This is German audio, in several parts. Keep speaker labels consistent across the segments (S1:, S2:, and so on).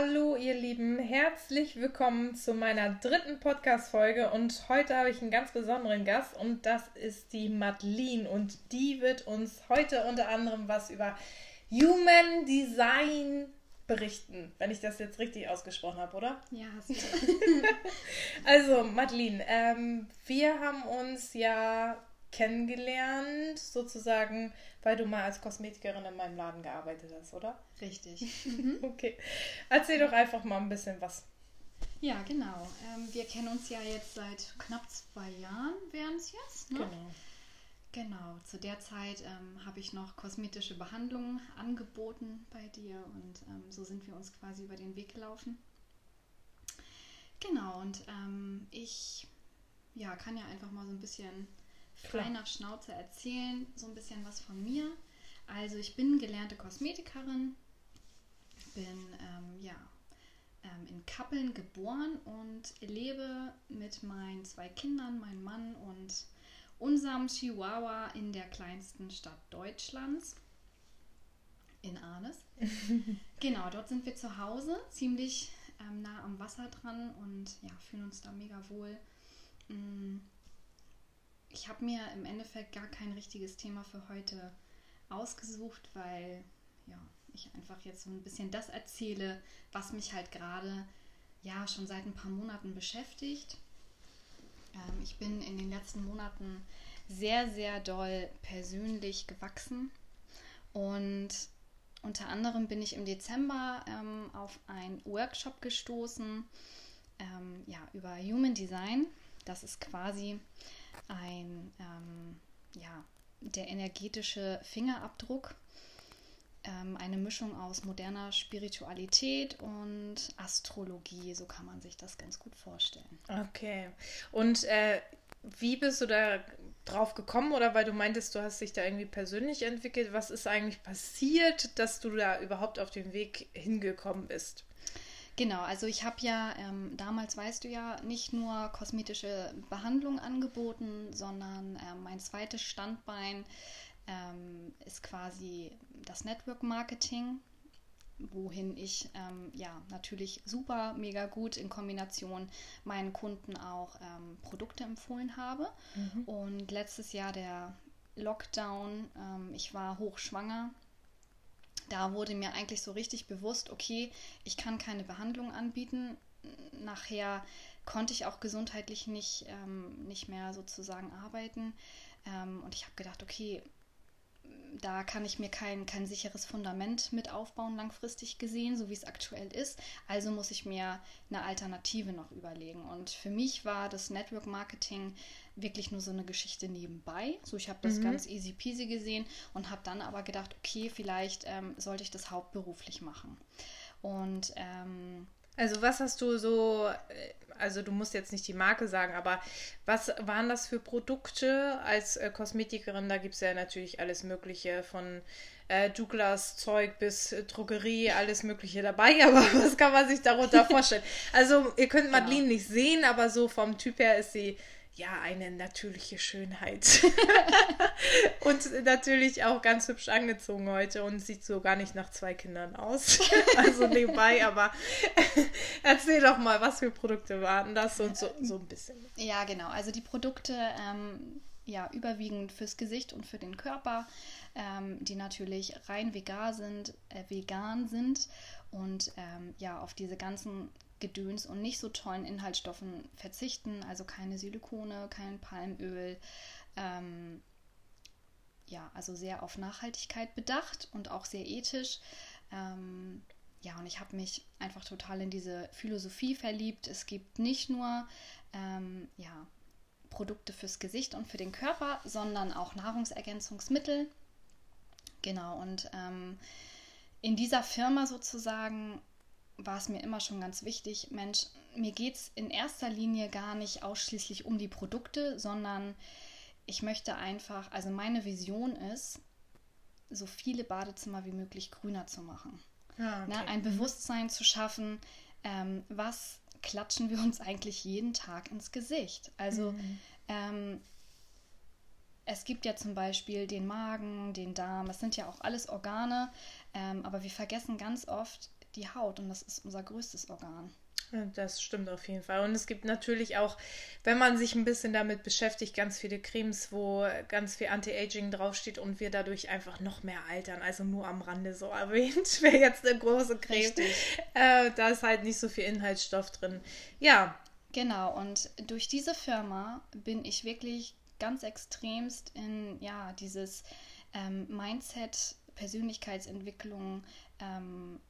S1: Hallo ihr Lieben, herzlich willkommen zu meiner dritten Podcast-Folge. Und heute habe ich einen ganz besonderen Gast. Und das ist die Madeline und die wird uns heute unter anderem was über Human Design berichten, wenn ich das jetzt richtig ausgesprochen habe, oder?
S2: Ja, hast du.
S1: also Madeline, ähm, wir haben uns ja kennengelernt, sozusagen, weil du mal als Kosmetikerin in meinem Laden gearbeitet hast, oder?
S2: Richtig.
S1: okay. Erzähl doch einfach mal ein bisschen was.
S2: Ja, genau. Ähm, wir kennen uns ja jetzt seit knapp zwei Jahren, wären es jetzt. Ne?
S1: Genau.
S2: Genau, zu der Zeit ähm, habe ich noch kosmetische Behandlungen angeboten bei dir und ähm, so sind wir uns quasi über den Weg gelaufen. Genau, und ähm, ich ja, kann ja einfach mal so ein bisschen frei nach Schnauze erzählen, so ein bisschen was von mir. Also ich bin gelernte Kosmetikerin, bin ähm, ja, ähm, in Kappeln geboren und lebe mit meinen zwei Kindern, meinem Mann und unserem Chihuahua in der kleinsten Stadt Deutschlands, in Arnes. genau, dort sind wir zu Hause, ziemlich ähm, nah am Wasser dran und ja, fühlen uns da mega wohl. Mm ich habe mir im Endeffekt gar kein richtiges Thema für heute ausgesucht, weil ja, ich einfach jetzt so ein bisschen das erzähle, was mich halt gerade ja schon seit ein paar Monaten beschäftigt. Ähm, ich bin in den letzten Monaten sehr, sehr doll persönlich gewachsen und unter anderem bin ich im Dezember ähm, auf einen Workshop gestoßen ähm, ja, über Human Design. Das ist quasi ein, ähm, ja, der energetische Fingerabdruck, ähm, eine Mischung aus moderner Spiritualität und Astrologie, so kann man sich das ganz gut vorstellen.
S1: Okay. Und äh, wie bist du da drauf gekommen oder weil du meintest, du hast dich da irgendwie persönlich entwickelt? Was ist eigentlich passiert, dass du da überhaupt auf den Weg hingekommen bist?
S2: Genau, also ich habe ja ähm, damals, weißt du ja, nicht nur kosmetische Behandlung angeboten, sondern äh, mein zweites Standbein ähm, ist quasi das Network Marketing, wohin ich ähm, ja natürlich super, mega gut in Kombination meinen Kunden auch ähm, Produkte empfohlen habe. Mhm. Und letztes Jahr der Lockdown, ähm, ich war hochschwanger da wurde mir eigentlich so richtig bewusst, okay, ich kann keine Behandlung anbieten. Nachher konnte ich auch gesundheitlich nicht, ähm, nicht mehr sozusagen arbeiten. Ähm, und ich habe gedacht, okay, da kann ich mir kein, kein sicheres Fundament mit aufbauen, langfristig gesehen, so wie es aktuell ist. Also muss ich mir eine Alternative noch überlegen. Und für mich war das Network Marketing wirklich nur so eine Geschichte nebenbei. So, ich habe das mhm. ganz easy peasy gesehen und habe dann aber gedacht, okay, vielleicht ähm, sollte ich das hauptberuflich machen. Und ähm,
S1: also was hast du so, äh, also du musst jetzt nicht die Marke sagen, aber was waren das für Produkte als äh, Kosmetikerin? Da gibt es ja natürlich alles Mögliche von äh, Douglas Zeug bis äh, Drogerie, alles Mögliche dabei, aber was kann man sich darunter vorstellen? Also ihr könnt genau. Madeline ja. nicht sehen, aber so vom Typ her ist sie ja, eine natürliche Schönheit. und natürlich auch ganz hübsch angezogen heute und sieht so gar nicht nach zwei Kindern aus. also nebenbei, aber erzähl doch mal, was für Produkte waren das und so, so ein bisschen.
S2: Ja, genau. Also die Produkte, ähm, ja, überwiegend fürs Gesicht und für den Körper, ähm, die natürlich rein vegan sind, äh, vegan sind und ähm, ja, auf diese ganzen Gedöns und nicht so tollen Inhaltsstoffen verzichten, also keine Silikone, kein Palmöl. Ähm, ja, also sehr auf Nachhaltigkeit bedacht und auch sehr ethisch. Ähm, ja, und ich habe mich einfach total in diese Philosophie verliebt. Es gibt nicht nur ähm, ja, Produkte fürs Gesicht und für den Körper, sondern auch Nahrungsergänzungsmittel. Genau, und ähm, in dieser Firma sozusagen war es mir immer schon ganz wichtig, Mensch, mir geht es in erster Linie gar nicht ausschließlich um die Produkte, sondern ich möchte einfach, also meine Vision ist, so viele Badezimmer wie möglich grüner zu machen. Ah, okay. ne, ein Bewusstsein zu schaffen, ähm, was klatschen wir uns eigentlich jeden Tag ins Gesicht. Also mhm. ähm, es gibt ja zum Beispiel den Magen, den Darm, das sind ja auch alles Organe, ähm, aber wir vergessen ganz oft, die Haut und das ist unser größtes Organ.
S1: Das stimmt auf jeden Fall. Und es gibt natürlich auch, wenn man sich ein bisschen damit beschäftigt, ganz viele Cremes, wo ganz viel Anti-Aging draufsteht und wir dadurch einfach noch mehr altern. Also nur am Rande so erwähnt, wäre jetzt eine große Creme. Äh, da ist halt nicht so viel Inhaltsstoff drin. Ja.
S2: Genau, und durch diese Firma bin ich wirklich ganz extremst in ja, dieses ähm, Mindset, Persönlichkeitsentwicklung, ähm,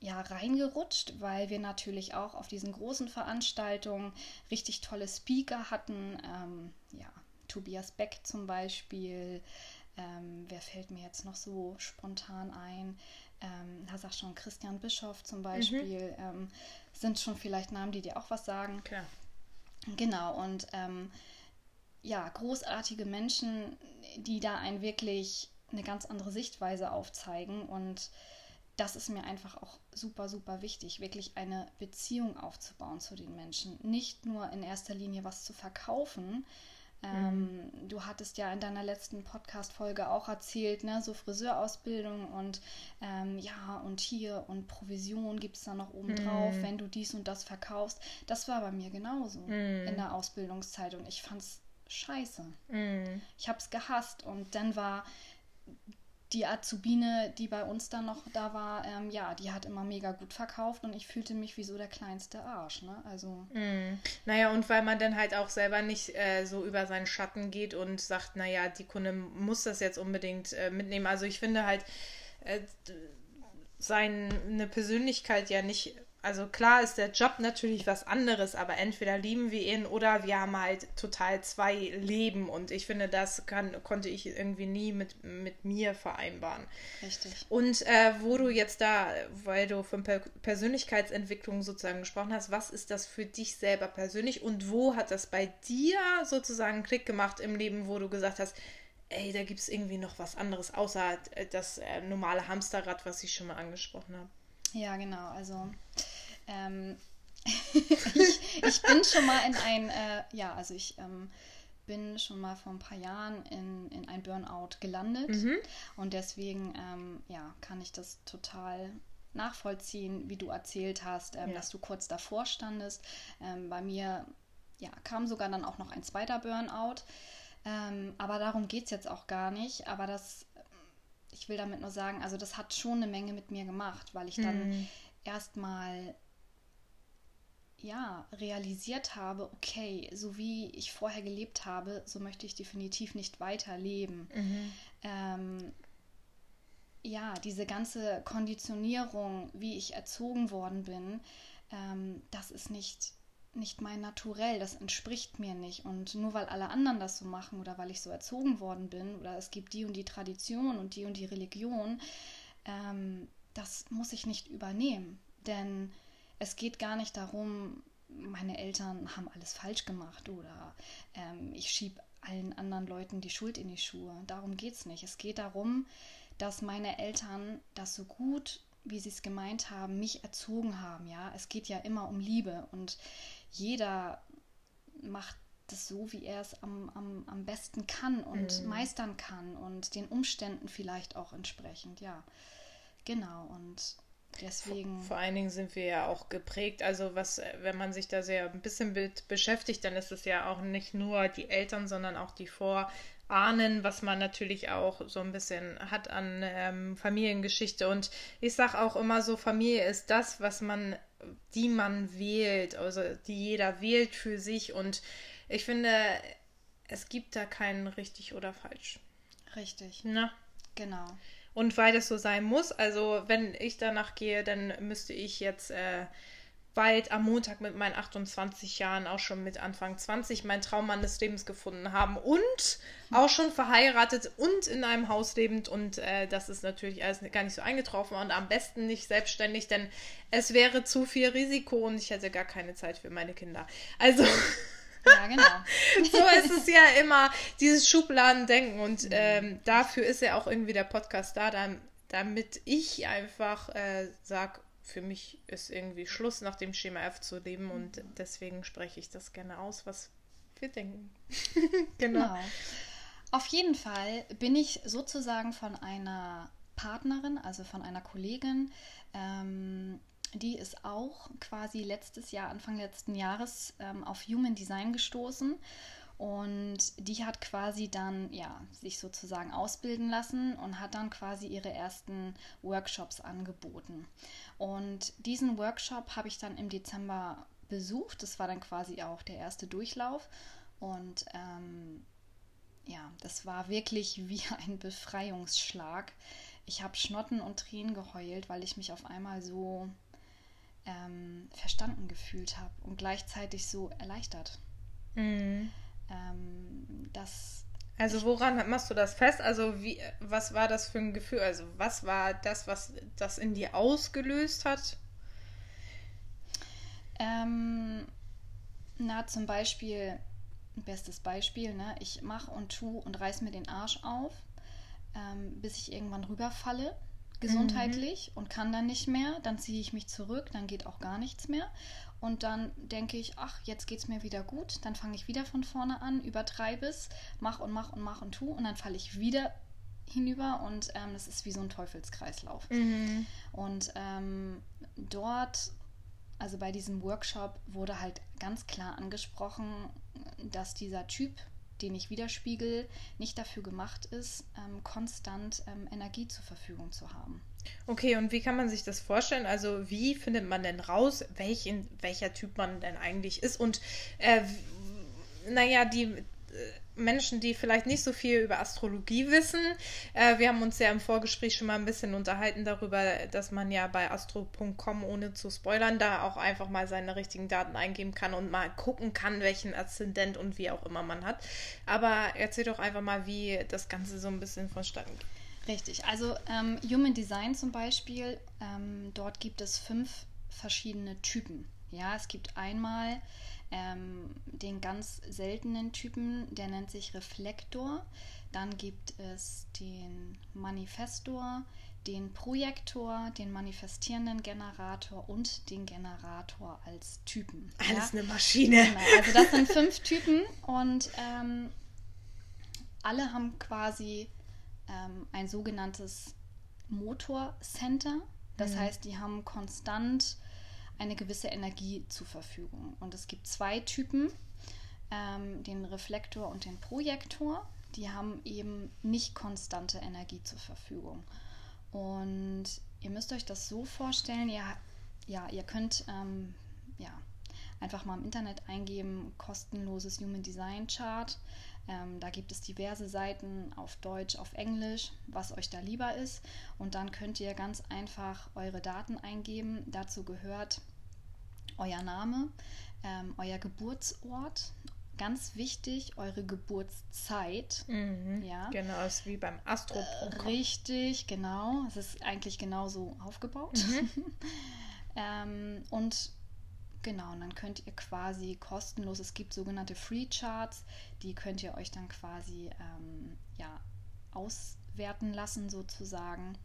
S2: ja, reingerutscht, weil wir natürlich auch auf diesen großen Veranstaltungen richtig tolle Speaker hatten. Ähm, ja, Tobias Beck zum Beispiel. Ähm, wer fällt mir jetzt noch so spontan ein? Ähm, da sagt schon Christian Bischoff zum Beispiel. Mhm. Sind schon vielleicht Namen, die dir auch was sagen.
S1: Klar.
S2: Genau, und ähm, ja, großartige Menschen, die da ein wirklich eine ganz andere Sichtweise aufzeigen und das ist mir einfach auch super, super wichtig, wirklich eine Beziehung aufzubauen zu den Menschen. Nicht nur in erster Linie was zu verkaufen. Ähm, mhm. Du hattest ja in deiner letzten Podcast-Folge auch erzählt, ne, so Friseurausbildung und ähm, ja, und hier und Provision gibt es da noch oben drauf, mhm. wenn du dies und das verkaufst. Das war bei mir genauso mhm. in der Ausbildungszeit und ich fand es scheiße. Mhm. Ich habe es gehasst und dann war die Azubine, die bei uns dann noch da war, ähm, ja, die hat immer mega gut verkauft und ich fühlte mich wie so der kleinste Arsch, ne? Also.
S1: Mm. Naja, und weil man dann halt auch selber nicht äh, so über seinen Schatten geht und sagt, naja, die Kunde muss das jetzt unbedingt äh, mitnehmen. Also ich finde halt, äh, seine Persönlichkeit ja nicht also klar ist der Job natürlich was anderes, aber entweder lieben wir ihn oder wir haben halt total zwei Leben und ich finde, das kann, konnte ich irgendwie nie mit, mit mir vereinbaren.
S2: Richtig.
S1: Und äh, wo du jetzt da, weil du von per Persönlichkeitsentwicklung sozusagen gesprochen hast, was ist das für dich selber persönlich und wo hat das bei dir sozusagen einen Klick gemacht im Leben, wo du gesagt hast, ey, da gibt es irgendwie noch was anderes, außer das äh, normale Hamsterrad, was ich schon mal angesprochen habe.
S2: Ja, genau. Also ähm, ich, ich, bin schon mal in ein, äh, ja, also ich ähm, bin schon mal vor ein paar Jahren in, in ein Burnout gelandet mhm. und deswegen, ähm, ja, kann ich das total nachvollziehen, wie du erzählt hast, ähm, ja. dass du kurz davor standest. Ähm, bei mir, ja, kam sogar dann auch noch ein zweiter Burnout. Ähm, aber darum geht es jetzt auch gar nicht. Aber das, ich will damit nur sagen, also das hat schon eine Menge mit mir gemacht, weil ich dann mhm. erstmal ja, realisiert habe, okay, so wie ich vorher gelebt habe, so möchte ich definitiv nicht weiterleben. Mhm. Ähm, ja, diese ganze Konditionierung, wie ich erzogen worden bin, ähm, das ist nicht, nicht mein Naturell, das entspricht mir nicht. Und nur weil alle anderen das so machen oder weil ich so erzogen worden bin oder es gibt die und die Tradition und die und die Religion, ähm, das muss ich nicht übernehmen. Denn es geht gar nicht darum, meine Eltern haben alles falsch gemacht oder ähm, ich schiebe allen anderen Leuten die Schuld in die Schuhe. Darum geht es nicht. Es geht darum, dass meine Eltern das so gut, wie sie es gemeint haben, mich erzogen haben. Ja, es geht ja immer um Liebe und jeder macht das so, wie er es am, am, am besten kann und mhm. meistern kann und den Umständen vielleicht auch entsprechend. Ja, genau. Und Deswegen.
S1: Vor, vor, allen Dingen sind wir ja auch geprägt. Also was, wenn man sich da sehr ein bisschen mit beschäftigt, dann ist es ja auch nicht nur die Eltern, sondern auch die Vorahnen, was man natürlich auch so ein bisschen hat an ähm, Familiengeschichte. Und ich sage auch immer so, Familie ist das, was man, die man wählt, also die jeder wählt für sich. Und ich finde, es gibt da keinen richtig oder falsch.
S2: Richtig.
S1: Na?
S2: Genau.
S1: Und weil das so sein muss, also wenn ich danach gehe, dann müsste ich jetzt äh, bald am Montag mit meinen 28 Jahren, auch schon mit Anfang 20, meinen Traummann des Lebens gefunden haben und auch schon verheiratet und in einem Haus lebend. Und äh, das ist natürlich alles gar nicht so eingetroffen und am besten nicht selbstständig, denn es wäre zu viel Risiko und ich hätte gar keine Zeit für meine Kinder. Also.
S2: Ja, genau.
S1: so ist es ja immer, dieses Schubladendenken. Und mhm. ähm, dafür ist ja auch irgendwie der Podcast da, dann, damit ich einfach äh, sage, für mich ist irgendwie Schluss, nach dem Schema F zu leben. Und deswegen spreche ich das gerne aus, was wir denken.
S2: genau. genau. Auf jeden Fall bin ich sozusagen von einer Partnerin, also von einer Kollegin, ähm, die ist auch quasi letztes Jahr, Anfang letzten Jahres ähm, auf Human Design gestoßen. Und die hat quasi dann ja sich sozusagen ausbilden lassen und hat dann quasi ihre ersten Workshops angeboten. Und diesen Workshop habe ich dann im Dezember besucht. Das war dann quasi auch der erste Durchlauf. Und ähm, ja, das war wirklich wie ein Befreiungsschlag. Ich habe Schnotten und Tränen geheult, weil ich mich auf einmal so ähm, verstanden gefühlt habe und gleichzeitig so erleichtert. Mhm. Ähm,
S1: das also woran machst du das fest? Also wie, was war das für ein Gefühl? Also was war das, was das in dir ausgelöst hat?
S2: Ähm, na, zum Beispiel, bestes Beispiel, ne? ich mache und tue und reiß mir den Arsch auf, ähm, bis ich irgendwann rüberfalle, gesundheitlich, mhm. und kann dann nicht mehr. Dann ziehe ich mich zurück, dann geht auch gar nichts mehr. Und dann denke ich, ach, jetzt geht es mir wieder gut. Dann fange ich wieder von vorne an, übertreibe es, mach und mach und mach und tu. Und dann falle ich wieder hinüber und ähm, das ist wie so ein Teufelskreislauf. Mhm. Und ähm, dort also bei diesem Workshop wurde halt ganz klar angesprochen, dass dieser Typ, den ich widerspiegel, nicht dafür gemacht ist, ähm, konstant ähm, Energie zur Verfügung zu haben.
S1: Okay, und wie kann man sich das vorstellen? Also wie findet man denn raus, welchen, welcher Typ man denn eigentlich ist? Und äh, naja, die Menschen, die vielleicht nicht so viel über Astrologie wissen. Äh, wir haben uns ja im Vorgespräch schon mal ein bisschen unterhalten darüber, dass man ja bei astro.com, ohne zu spoilern, da auch einfach mal seine richtigen Daten eingeben kann und mal gucken kann, welchen Aszendent und wie auch immer man hat. Aber erzähl doch einfach mal, wie das Ganze so ein bisschen vonstatten geht.
S2: Richtig, also ähm, Human Design zum Beispiel, ähm, dort gibt es fünf verschiedene Typen. Ja, es gibt einmal ähm, den ganz seltenen Typen, der nennt sich Reflektor. Dann gibt es den Manifestor, den Projektor, den manifestierenden Generator und den Generator als Typen.
S1: Alles ja? eine Maschine.
S2: Genau, also das sind fünf Typen und ähm, alle haben quasi ähm, ein sogenanntes Motorcenter. Das mhm. heißt, die haben konstant eine gewisse Energie zur Verfügung. Und es gibt zwei Typen, ähm, den Reflektor und den Projektor. Die haben eben nicht konstante Energie zur Verfügung. Und ihr müsst euch das so vorstellen, ihr, ja, ihr könnt ähm, ja, einfach mal im Internet eingeben, kostenloses Human Design Chart. Ähm, da gibt es diverse Seiten auf Deutsch, auf Englisch, was euch da lieber ist. Und dann könnt ihr ganz einfach eure Daten eingeben. Dazu gehört euer Name, ähm, euer Geburtsort. Ganz wichtig, eure Geburtszeit.
S1: Mhm, ja. Genau, ist wie beim Astro. Äh,
S2: richtig, genau. Es ist eigentlich genauso aufgebaut. Mhm. ähm, und Genau, und dann könnt ihr quasi kostenlos, es gibt sogenannte Free Charts, die könnt ihr euch dann quasi ähm, ja, auswerten lassen sozusagen.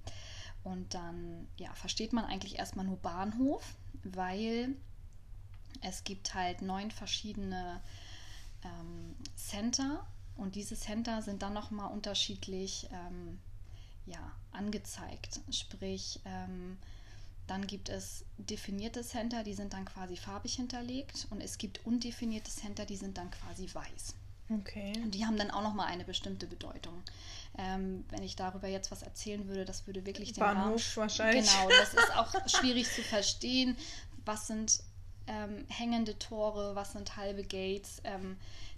S2: Und dann ja, versteht man eigentlich erstmal nur Bahnhof, weil es gibt halt neun verschiedene ähm, Center und diese Center sind dann nochmal unterschiedlich ähm, ja, angezeigt. Sprich, ähm, dann gibt es definierte Center, die sind dann quasi farbig hinterlegt und es gibt undefinierte Center, die sind dann quasi weiß.
S1: Okay.
S2: Und die haben dann auch nochmal eine bestimmte Bedeutung. Ähm, wenn ich darüber jetzt was erzählen würde, das würde wirklich den
S1: Bahnhof Rahmen, wahrscheinlich.
S2: Genau, das ist auch schwierig zu verstehen. Was sind ähm, hängende Tore, was sind halbe Gates. Ähm,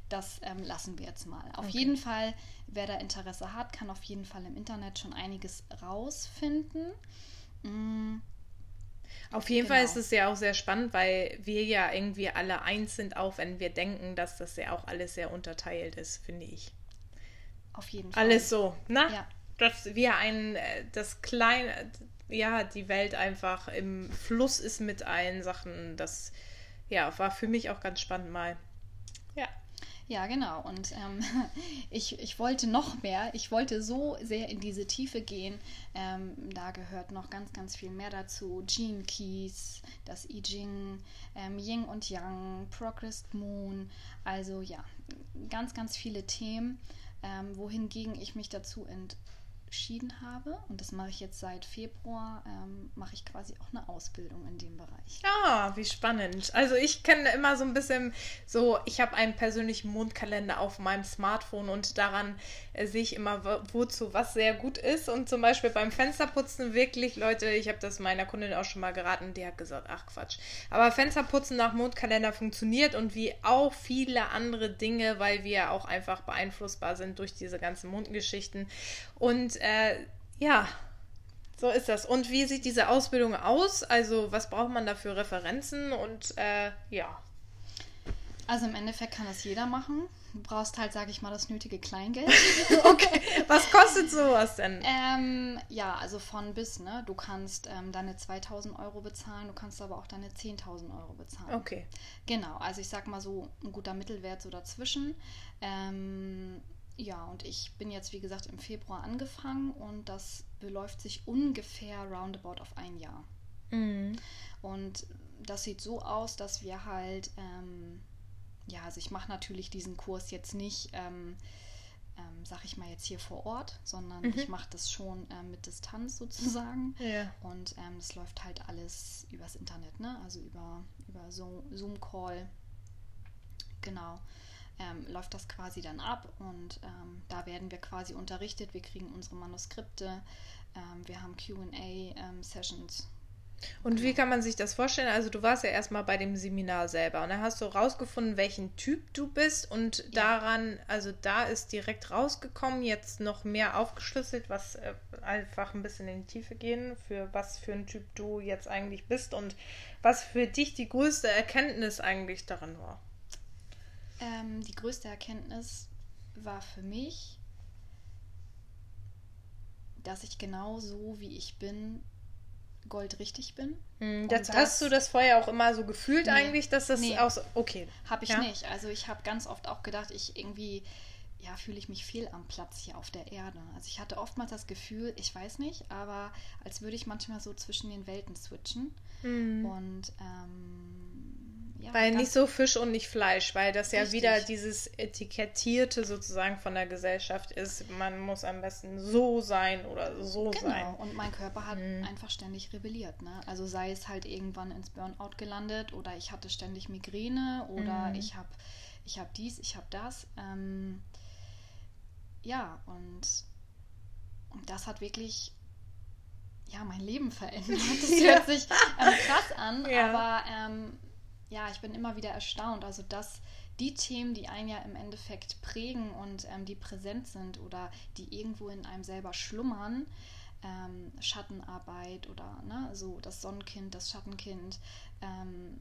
S2: das ähm, lassen wir jetzt mal. Auf okay. jeden Fall, wer da Interesse hat, kann auf jeden Fall im Internet schon einiges rausfinden. Mm.
S1: Auf jeden genau. Fall ist es ja auch sehr spannend, weil wir ja irgendwie alle eins sind, auch wenn wir denken, dass das ja auch alles sehr unterteilt ist, finde ich.
S2: Auf jeden Fall.
S1: Alles so, ne? Ja. Dass wir ein, äh, das kleine, ja, die Welt einfach im Fluss ist mit allen Sachen. Das ja, war für mich auch ganz spannend mal. Ja.
S2: Ja, genau. Und ähm, ich, ich wollte noch mehr. Ich wollte so sehr in diese Tiefe gehen. Ähm, da gehört noch ganz, ganz viel mehr dazu. Gene Keys, das I Ching, ähm, Yin und Yang, Progressed Moon. Also ja, ganz, ganz viele Themen, ähm, wohingegen ich mich dazu ent entschieden habe, und das mache ich jetzt seit Februar, ähm, mache ich quasi auch eine Ausbildung in dem Bereich.
S1: Ah, wie spannend. Also ich kenne immer so ein bisschen so, ich habe einen persönlichen Mondkalender auf meinem Smartphone und daran äh, sehe ich immer, wozu was sehr gut ist. Und zum Beispiel beim Fensterputzen wirklich, Leute, ich habe das meiner Kundin auch schon mal geraten, die hat gesagt, ach Quatsch. Aber Fensterputzen nach Mondkalender funktioniert und wie auch viele andere Dinge, weil wir auch einfach beeinflussbar sind durch diese ganzen Mondgeschichten. Und äh, ja, so ist das. Und wie sieht diese Ausbildung aus? Also, was braucht man da für Referenzen? Und äh, ja.
S2: Also im Endeffekt kann das jeder machen. Du brauchst halt, sage ich mal, das nötige Kleingeld.
S1: okay. Was kostet sowas denn?
S2: Ähm, ja, also von bis, ne? Du kannst ähm, deine 2000 Euro bezahlen, du kannst aber auch deine 10.000 Euro bezahlen.
S1: Okay.
S2: Genau, also ich sag mal so ein guter Mittelwert so dazwischen. Ähm, ja, und ich bin jetzt, wie gesagt, im Februar angefangen und das beläuft sich ungefähr roundabout auf ein Jahr. Mhm. Und das sieht so aus, dass wir halt, ähm, ja, also ich mache natürlich diesen Kurs jetzt nicht, ähm, ähm, sag ich mal jetzt hier vor Ort, sondern mhm. ich mache das schon ähm, mit Distanz sozusagen. Ja. Und es ähm, läuft halt alles übers Internet, ne? Also über, über Zoom-Call. Genau ähm, läuft das quasi dann ab und ähm, da werden wir quasi unterrichtet. Wir kriegen unsere Manuskripte, ähm, wir haben QA-Sessions. Ähm,
S1: und wie kann man sich das vorstellen? Also du warst ja erstmal bei dem Seminar selber und dann hast du rausgefunden, welchen Typ du bist und ja. daran, also da ist direkt rausgekommen, jetzt noch mehr aufgeschlüsselt, was äh, einfach ein bisschen in die Tiefe gehen, für was für ein Typ du jetzt eigentlich bist und was für dich die größte Erkenntnis eigentlich daran war.
S2: Ähm, die größte Erkenntnis war für mich, dass ich genau so, wie ich bin, goldrichtig bin.
S1: Hm, das, hast du das vorher auch immer so gefühlt nee, eigentlich, dass das nee, aus... Okay.
S2: Habe ich ja? nicht. Also ich habe ganz oft auch gedacht, ich irgendwie ja, fühle ich mich fehl am Platz hier auf der Erde. Also ich hatte oftmals das Gefühl, ich weiß nicht, aber als würde ich manchmal so zwischen den Welten switchen. Mhm. Und ähm,
S1: ja, weil nicht so Fisch und nicht Fleisch, weil das ja wieder dieses Etikettierte sozusagen von der Gesellschaft ist. Man muss am besten so sein oder so genau. sein.
S2: Und mein Körper hat hm. einfach ständig rebelliert. Ne? Also sei es halt irgendwann ins Burnout gelandet oder ich hatte ständig Migräne oder hm. ich habe ich hab dies, ich habe das. Ähm, ja, und, und das hat wirklich ja, mein Leben verändert. Das hört sich ähm, krass an, ja. aber ähm, ja, ich bin immer wieder erstaunt. Also, dass die Themen, die einen ja im Endeffekt prägen und ähm, die präsent sind oder die irgendwo in einem selber schlummern, ähm, Schattenarbeit oder ne, so das Sonnenkind, das Schattenkind, ähm,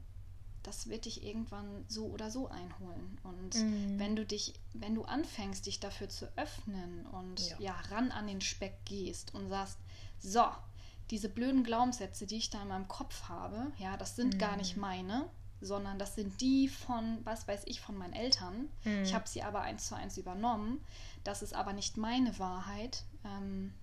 S2: das wird dich irgendwann so oder so einholen. Und mhm. wenn du dich, wenn du anfängst, dich dafür zu öffnen und ja. ja, ran an den Speck gehst und sagst, so, diese blöden Glaubenssätze, die ich da in meinem Kopf habe, ja, das sind mhm. gar nicht meine, sondern das sind die von, was weiß ich, von meinen Eltern. Mhm. Ich habe sie aber eins zu eins übernommen. Das ist aber nicht meine Wahrheit. Ähm,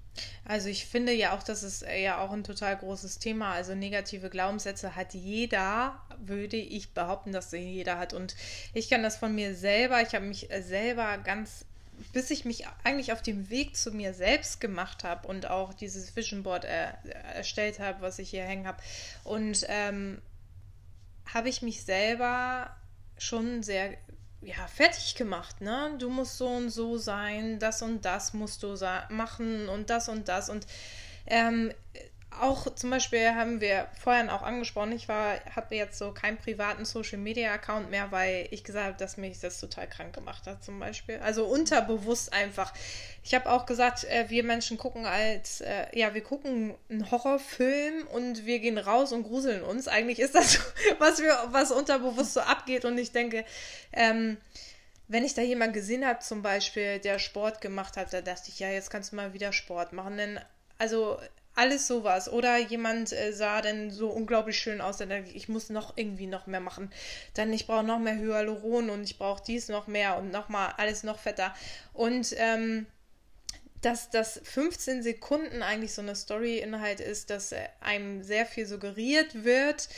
S1: also ich finde ja auch, das ist ja auch ein total großes Thema. Also negative Glaubenssätze hat jeder, würde ich behaupten, dass jeder hat. Und ich kann das von mir selber, ich habe mich selber ganz bis ich mich eigentlich auf dem Weg zu mir selbst gemacht habe und auch dieses Vision Board er, erstellt habe, was ich hier hängen habe. Und ähm, habe ich mich selber schon sehr ja, fertig gemacht, ne? Du musst so und so sein, das und das musst du machen und das und das. Und ähm, auch zum Beispiel haben wir vorhin auch angesprochen, ich war, habe jetzt so keinen privaten Social Media Account mehr, weil ich gesagt habe, dass mich das total krank gemacht hat, zum Beispiel. Also unterbewusst einfach. Ich habe auch gesagt, äh, wir Menschen gucken als, äh, ja, wir gucken einen Horrorfilm und wir gehen raus und gruseln uns. Eigentlich ist das, was wir, was unterbewusst so abgeht. Und ich denke, ähm, wenn ich da jemanden gesehen habe, zum Beispiel, der Sport gemacht hat, da dachte ich, ja, jetzt kannst du mal wieder Sport machen. Denn, also alles sowas. Oder jemand äh, sah dann so unglaublich schön aus, dann denke ich, ich muss noch irgendwie noch mehr machen. Dann ich brauche noch mehr Hyaluron und ich brauche dies noch mehr und nochmal alles noch fetter. Und ähm, dass das 15 Sekunden eigentlich so eine Story-Inhalt ist, dass äh, einem sehr viel suggeriert wird,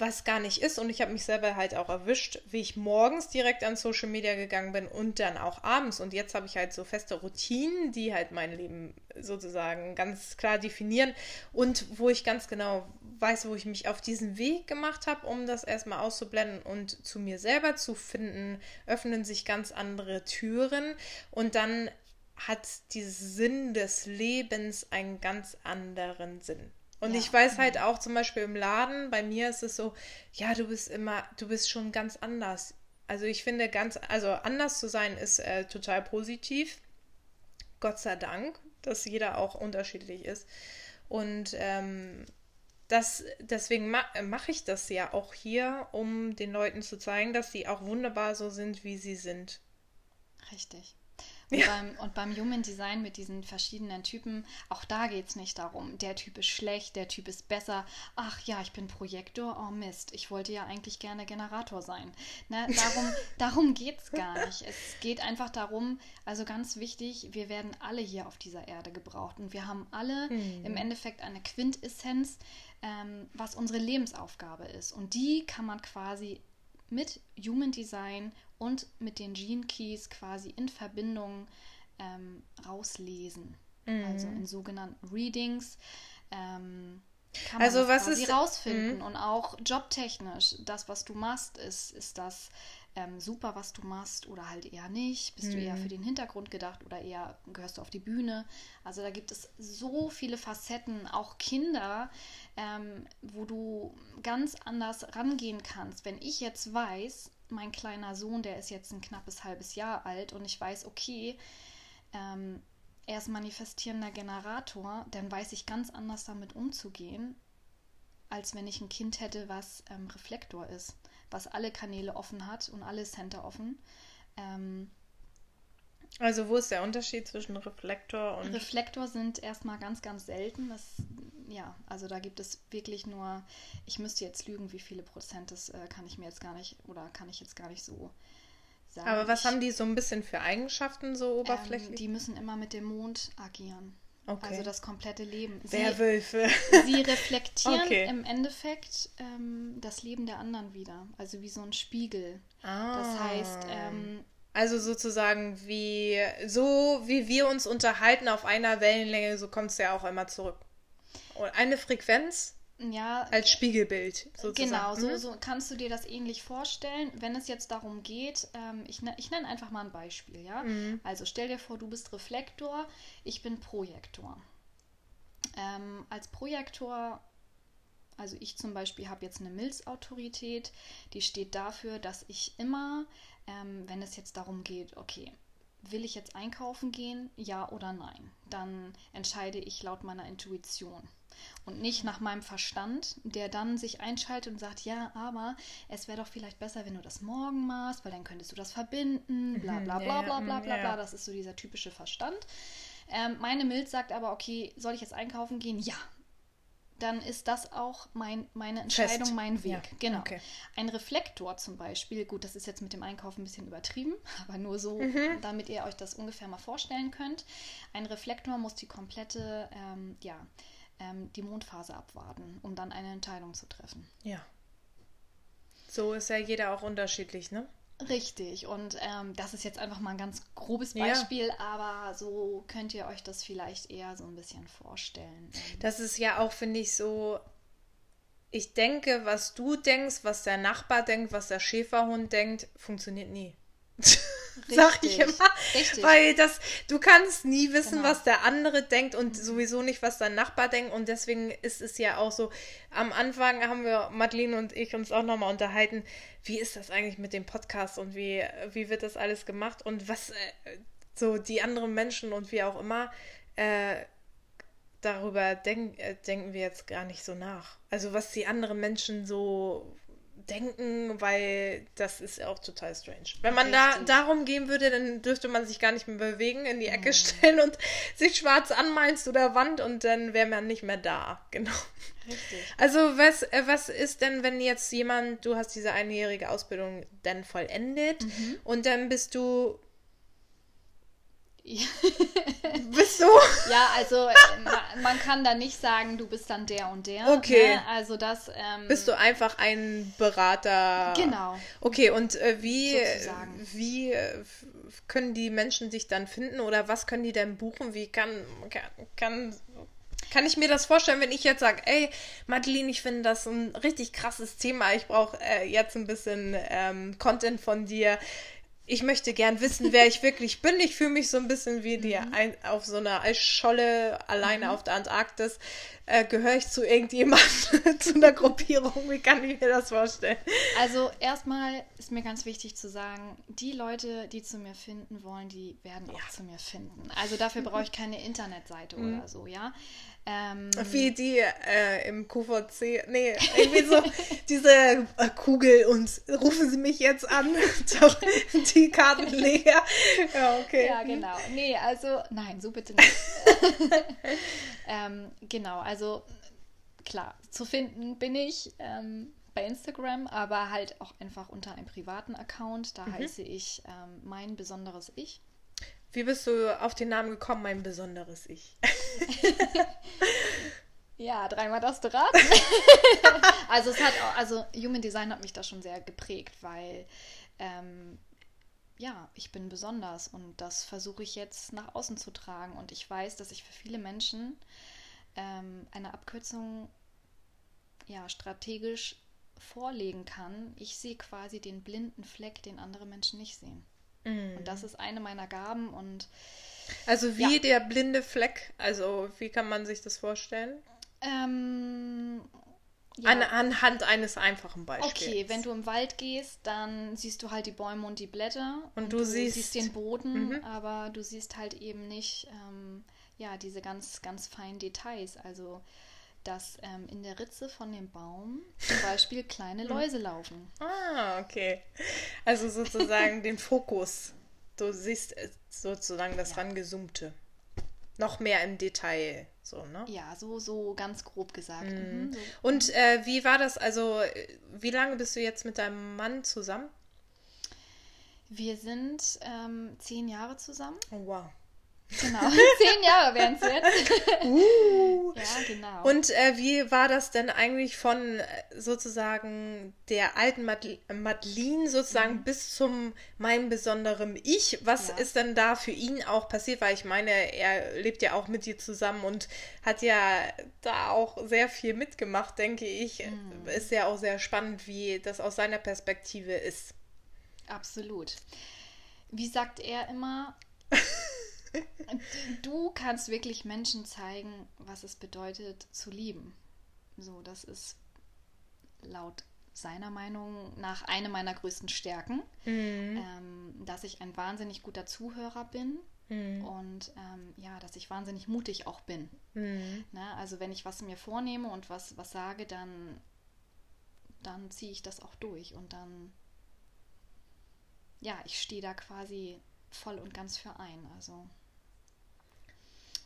S1: was gar nicht ist. Und ich habe mich selber halt auch erwischt, wie ich morgens direkt an Social Media gegangen bin und dann auch abends. Und jetzt habe ich halt so feste Routinen, die halt mein Leben sozusagen ganz klar definieren und wo ich ganz genau weiß, wo ich mich auf diesen Weg gemacht habe, um das erstmal auszublenden und zu mir selber zu finden, öffnen sich ganz andere Türen und dann hat dieser Sinn des Lebens einen ganz anderen Sinn. Und ja. ich weiß halt auch zum Beispiel im Laden, bei mir ist es so, ja, du bist immer, du bist schon ganz anders. Also ich finde ganz, also anders zu sein ist äh, total positiv. Gott sei Dank, dass jeder auch unterschiedlich ist. Und ähm, das, deswegen ma mache ich das ja auch hier, um den Leuten zu zeigen, dass sie auch wunderbar so sind, wie sie sind.
S2: Richtig. Und, ja. beim, und beim Human Design mit diesen verschiedenen Typen, auch da geht es nicht darum, der Typ ist schlecht, der Typ ist besser. Ach ja, ich bin Projektor, oh Mist, ich wollte ja eigentlich gerne Generator sein. Ne, darum darum geht es gar nicht. Es geht einfach darum, also ganz wichtig, wir werden alle hier auf dieser Erde gebraucht und wir haben alle hm. im Endeffekt eine Quintessenz, ähm, was unsere Lebensaufgabe ist. Und die kann man quasi mit Human Design und mit den Gene Keys quasi in Verbindung ähm, rauslesen. Mhm. Also in sogenannten Readings. Ähm, kann man also was quasi ist rausfinden mhm. und auch jobtechnisch das was du machst ist ist das ähm, super was du machst oder halt eher nicht bist mhm. du eher mhm. für den Hintergrund gedacht oder eher gehörst du auf die Bühne also da gibt es so viele Facetten auch Kinder ähm, wo du ganz anders rangehen kannst wenn ich jetzt weiß mein kleiner Sohn, der ist jetzt ein knappes halbes Jahr alt und ich weiß, okay, ähm, er ist manifestierender Generator, dann weiß ich ganz anders damit umzugehen, als wenn ich ein Kind hätte, was ähm, Reflektor ist, was alle Kanäle offen hat und alle Center offen. Ähm,
S1: also wo ist der Unterschied zwischen Reflektor und...
S2: Reflektor sind erstmal ganz, ganz selten. Das ja, also da gibt es wirklich nur, ich müsste jetzt lügen, wie viele Prozent, das äh, kann ich mir jetzt gar nicht oder kann ich jetzt gar nicht so
S1: sagen. Aber was ich, haben die so ein bisschen für Eigenschaften so ähm, oberflächlich?
S2: Ähm, die müssen immer mit dem Mond agieren. Okay. Also das komplette Leben.
S1: Sie, Werwölfe.
S2: Sie reflektieren okay. im Endeffekt ähm, das Leben der anderen wieder. Also wie so ein Spiegel. Ah. Das heißt, ähm,
S1: also sozusagen wie so wie wir uns unterhalten auf einer Wellenlänge, so kommt es ja auch immer zurück. Und eine Frequenz ja, als Spiegelbild
S2: sozusagen. Genau, so, mhm. so kannst du dir das ähnlich vorstellen. Wenn es jetzt darum geht, ähm, ich, ne, ich nenne einfach mal ein Beispiel, ja. Mhm. Also stell dir vor, du bist Reflektor, ich bin Projektor. Ähm, als Projektor, also ich zum Beispiel habe jetzt eine Milzautorität, die steht dafür, dass ich immer, ähm, wenn es jetzt darum geht, okay, will ich jetzt einkaufen gehen, ja oder nein? Dann entscheide ich laut meiner Intuition und nicht nach meinem Verstand, der dann sich einschaltet und sagt, ja, aber es wäre doch vielleicht besser, wenn du das morgen machst, weil dann könntest du das verbinden, bla bla bla bla bla bla bla. Das ist so dieser typische Verstand. Ähm, meine Milz sagt aber, okay, soll ich jetzt einkaufen gehen? Ja, dann ist das auch mein, meine Entscheidung, Fest. mein Weg. Ja. Genau. Okay. Ein Reflektor zum Beispiel, gut, das ist jetzt mit dem Einkaufen ein bisschen übertrieben, aber nur so, mhm. damit ihr euch das ungefähr mal vorstellen könnt. Ein Reflektor muss die komplette, ähm, ja, ähm, die Mondphase abwarten, um dann eine Entscheidung zu treffen.
S1: Ja. So ist ja jeder auch unterschiedlich, ne?
S2: Richtig, und ähm, das ist jetzt einfach mal ein ganz grobes Beispiel, ja. aber so könnt ihr euch das vielleicht eher so ein bisschen vorstellen.
S1: Das ist ja auch, finde ich, so, ich denke, was du denkst, was der Nachbar denkt, was der Schäferhund denkt, funktioniert nie. Sag ich immer. Richtig. Weil das, du kannst nie wissen, genau. was der andere denkt und sowieso nicht, was dein Nachbar denkt. Und deswegen ist es ja auch so, am Anfang haben wir, Madeline und ich, uns auch nochmal unterhalten, wie ist das eigentlich mit dem Podcast und wie, wie wird das alles gemacht und was äh, so die anderen Menschen und wie auch immer, äh, darüber denk, äh, denken wir jetzt gar nicht so nach. Also was die anderen Menschen so denken, weil das ist auch total strange. Wenn man Richtig. da darum gehen würde, dann dürfte man sich gar nicht mehr bewegen, in die Ecke mhm. stellen und sich schwarz anmalen zu der Wand und dann wäre man nicht mehr da. Genau. Richtig. Also was, äh, was ist denn, wenn jetzt jemand, du hast diese einjährige Ausbildung dann vollendet mhm. und dann bist du Bist du?
S2: Ja, also ma- man kann da nicht sagen, du bist dann der und der.
S1: Okay.
S2: Ne? Also das. Ähm,
S1: Bist du einfach ein Berater?
S2: Genau.
S1: Okay, und äh, wie,
S2: Sozusagen.
S1: wie äh, können die Menschen dich dann finden oder was können die denn buchen? Wie kann, kann, kann, kann ich mir das vorstellen, wenn ich jetzt sage, ey, Madeline, ich finde das ein richtig krasses Thema, ich brauche äh, jetzt ein bisschen ähm, Content von dir. Ich möchte gern wissen, wer ich wirklich bin. Ich fühle mich so ein bisschen wie die
S2: Mhm.
S1: ein, auf so einer Eisscholle alleine auf der Antarktis. Äh, Gehöre ich zu irgendjemandem, zu einer Gruppierung? Wie kann ich mir das vorstellen?
S2: Also erstmal ist mir ganz wichtig zu sagen, die Leute, die zu mir finden wollen, die werden auch zu mir finden. Also dafür brauche ich keine Internetseite
S1: Mhm.
S2: oder so, ja. Ähm,
S1: Wie die äh, im QVC, nee, irgendwie so diese äh, Kugel und rufen Sie mich jetzt an, Doch, die Karten leer. Ja, okay.
S2: Ja, genau. Nee, also, nein, so bitte nicht. ähm, genau, also klar, zu finden bin ich ähm, bei Instagram, aber halt auch einfach unter einem privaten Account. Da heiße ich ähm, mein besonderes Ich.
S1: Wie bist du auf den Namen gekommen, mein besonderes Ich?
S2: Ja, dreimal das raten. also es hat auch, also Human Design hat mich da schon sehr geprägt, weil ähm, ja, ich bin besonders und das versuche ich jetzt nach außen zu tragen und ich weiß, dass ich für viele Menschen ähm, eine Abkürzung ja strategisch vorlegen kann. Ich sehe quasi den blinden Fleck, den andere Menschen nicht sehen. Und das ist eine meiner Gaben und
S1: Also wie
S2: Ja.
S1: der blinde Fleck, also wie kann man sich das vorstellen?
S2: ähm, ja.
S1: An, anhand eines einfachen Beispiels.
S2: Okay, wenn du im Wald gehst, dann siehst du halt die Bäume und die Blätter.
S1: Und du siehst-
S2: den Boden,
S1: Mhm.
S2: aber du siehst halt eben nicht ähm, ja, diese ganz, ganz feinen Details. Also, dass ähm, in der Ritze von dem Baum zum Beispiel kleine Läuse laufen.
S1: Ah, okay. Also sozusagen den Fokus. Du siehst äh, sozusagen das rangezoomte. Noch mehr im Detail, so, ne?
S2: Ja, so, so ganz grob gesagt. Mhm, so.
S1: Und äh, wie war das? Also, äh, wie lange bist du jetzt mit deinem Mann zusammen?
S2: Wir sind ähm, zehn Jahre zusammen.
S1: Oh, wow.
S2: Genau, zehn Jahre wären es jetzt.
S1: Uh.
S2: ja, genau.
S1: Und äh, wie war das denn eigentlich von äh, sozusagen der alten Madel Madeline sozusagen bis zum meinem besonderen Ich? Was
S2: Ja.
S1: ist denn da für ihn auch passiert? Weil ich meine, er lebt ja auch mit dir zusammen und hat ja da auch sehr viel mitgemacht, denke ich. Ist ja auch sehr spannend, wie das aus seiner Perspektive ist.
S2: Absolut. Wie sagt er immer, du kannst wirklich Menschen zeigen, was es bedeutet zu lieben. So, das ist laut seiner Meinung nach eine meiner größten Stärken, ähm, dass ich ein wahnsinnig guter Zuhörer bin und ähm, ja, dass ich wahnsinnig mutig auch bin. Ne? Also wenn ich was mir vornehme und was, was sage, dann, dann ziehe ich das auch durch und dann ja, ich stehe da quasi voll und ganz für ein. Also.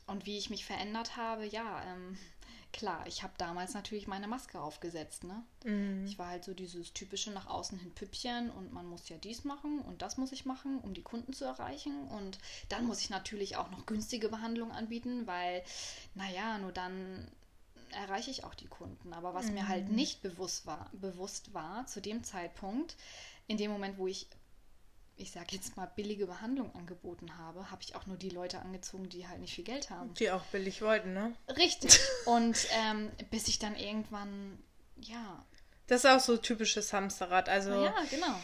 S2: Und wie ich mich verändert habe, ja, ähm, klar, ich habe damals natürlich meine Maske aufgesetzt, ne? Ich war halt so dieses typische nach außen hin Püppchen und man muss ja dies machen und das muss ich machen, um die Kunden zu erreichen. Und dann muss ich natürlich auch noch günstige Behandlung anbieten, weil, naja, nur dann erreiche ich auch die Kunden. Aber was mir halt nicht bewusst war, bewusst war zu dem Zeitpunkt, in dem Moment, wo ich ich sage jetzt mal, billige Behandlung angeboten habe, habe ich auch nur die Leute angezogen, die halt nicht viel Geld haben.
S1: Die auch billig wollten, ne?
S2: Richtig. Und ähm, bis ich dann irgendwann, ja,
S1: Das ist auch so typisches Hamsterrad. Also
S2: ja, genau.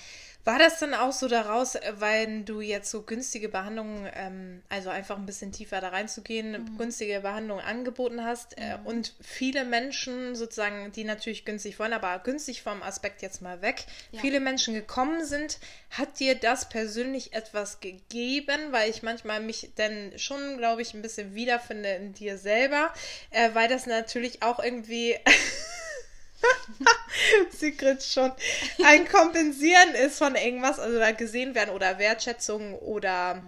S1: War das dann auch so daraus, äh, weil du jetzt so günstige Behandlungen, ähm, also einfach ein bisschen tiefer da reinzugehen,
S2: Mhm.
S1: günstige Behandlungen angeboten hast äh, und viele Menschen sozusagen, die natürlich günstig wollen, aber günstig vom Aspekt jetzt mal weg,
S2: Ja.
S1: viele Menschen gekommen sind, hat dir das persönlich etwas gegeben, weil ich manchmal mich dann schon, glaube ich, ein bisschen wiederfinde in dir selber, äh, weil das natürlich auch irgendwie Sie grinst schon. Ein Kompensieren ist von irgendwas, also da gesehen werden oder Wertschätzung oder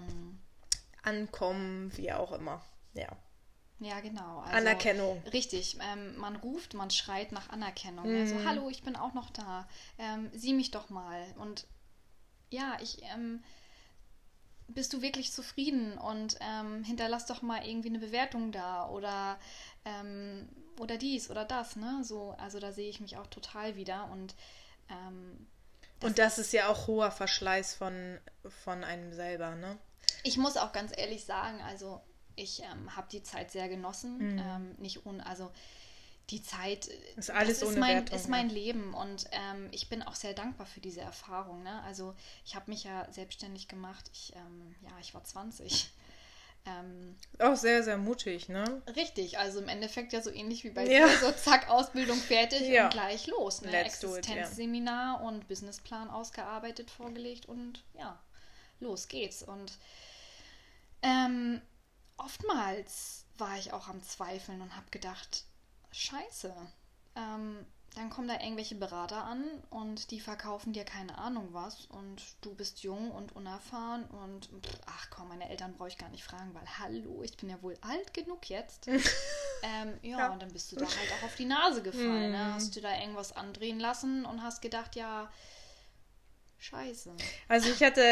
S1: Ankommen, wie auch immer. Ja.
S2: Ja, genau. Also,
S1: Anerkennung.
S2: Richtig. Ähm, man ruft, man schreit nach Anerkennung. Ja, so, hallo, ich bin auch noch da. Ähm, sieh mich doch mal. Und ja, ich, ähm, bist du wirklich zufrieden und ähm, hinterlass doch mal irgendwie eine Bewertung da oder ähm, oder dies oder das, ne? So, also da sehe ich mich auch total wieder und ähm,
S1: das und das ist ja auch hoher Verschleiß von, von einem selber, ne?
S2: Ich muss auch ganz ehrlich sagen, also ich ähm, habe die Zeit sehr genossen, mhm. ähm, nicht ohne, also die Zeit
S1: ist alles
S2: ist
S1: ohne
S2: mein,
S1: Wertung,
S2: ist mein Leben und ähm, ich bin auch sehr dankbar für diese Erfahrung. Ne? Also ich habe mich ja selbstständig gemacht. Ich, ähm, ja, ich war 20. Ähm,
S1: auch sehr, sehr mutig, ne?
S2: Richtig, also im Endeffekt ja so ähnlich wie bei ja. dir, so zack, Ausbildung fertig ja. und gleich los. Ne? Existenzseminar ja. und Businessplan ausgearbeitet, vorgelegt und ja, los geht's. Und ähm, oftmals war ich auch am Zweifeln und habe gedacht, scheiße. Ähm, dann kommen da irgendwelche Berater an und die verkaufen dir keine Ahnung was und du bist jung und unerfahren und pff, ach komm, meine Eltern brauche ich gar nicht fragen, weil hallo, ich bin ja wohl alt genug jetzt. ähm, ja, ja, und dann bist du da halt auch auf die Nase gefallen. Mm. Ne? Mhm. Hast du da irgendwas andrehen lassen und hast gedacht, ja, Scheiße.
S1: Also ich hatte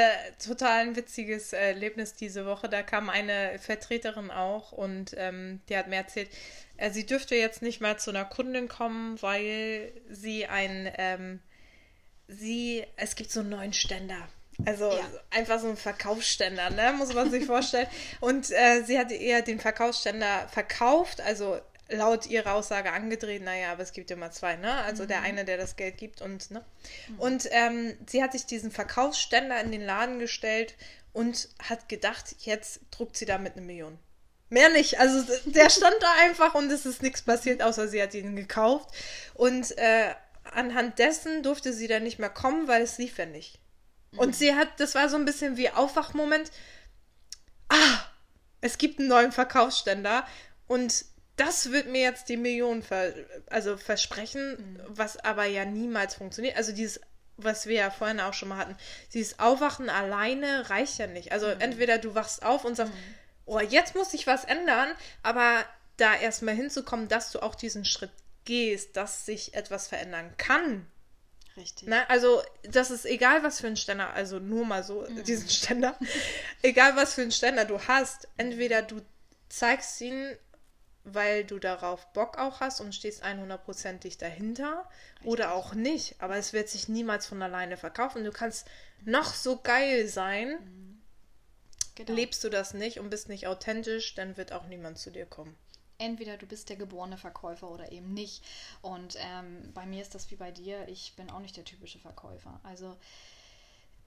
S1: total ein witziges Erlebnis diese Woche. Da kam eine Vertreterin auch und ähm, die hat mir erzählt, äh, sie dürfte jetzt nicht mehr zu einer Kundin kommen, weil sie ein, ähm, sie, es gibt so einen neuen Ständer. Also ja. einfach so ein Verkaufsständer, ne? muss man sich vorstellen. Und äh, sie hat ihr den Verkaufsständer verkauft, also laut ihrer Aussage angedreht, naja, aber es gibt immer zwei, ne? Also mhm. der eine, der das Geld gibt und, ne? Mhm. Und ähm, sie hat sich diesen Verkaufsständer in den Laden gestellt und hat gedacht, jetzt druckt sie damit eine Million. Mehr nicht. Also der stand da einfach und es ist nichts passiert, außer sie hat ihn gekauft. Und äh, anhand dessen durfte sie dann nicht mehr kommen, weil es lief ja nicht. Mhm. Und sie hat, das war so ein bisschen wie Aufwachmoment. Ah, es gibt einen neuen Verkaufsständer und das wird mir jetzt die Million ver also versprechen, mhm. was aber ja niemals funktioniert. Also dieses, was wir ja vorhin auch schon mal hatten, dieses Aufwachen alleine reicht ja nicht. Also mhm. entweder du wachst auf und sagst, mhm. oh, jetzt muss sich was ändern, aber da erstmal hinzukommen, dass du auch diesen Schritt gehst, dass sich etwas verändern kann. Richtig. Na, also, das ist egal, was für ein Ständer, also nur mal so, mhm. diesen Ständer, egal was für ein Ständer du hast, entweder du zeigst ihn weil du darauf Bock auch hast und stehst 100%ig dahinter Richtig. oder auch nicht. Aber es wird sich niemals von alleine verkaufen. Du kannst noch so geil sein, mhm. genau. lebst du das nicht und bist nicht authentisch, dann wird auch niemand zu dir kommen.
S2: Entweder du bist der geborene Verkäufer oder eben nicht. Und ähm, bei mir ist das wie bei dir. Ich bin auch nicht der typische Verkäufer. Also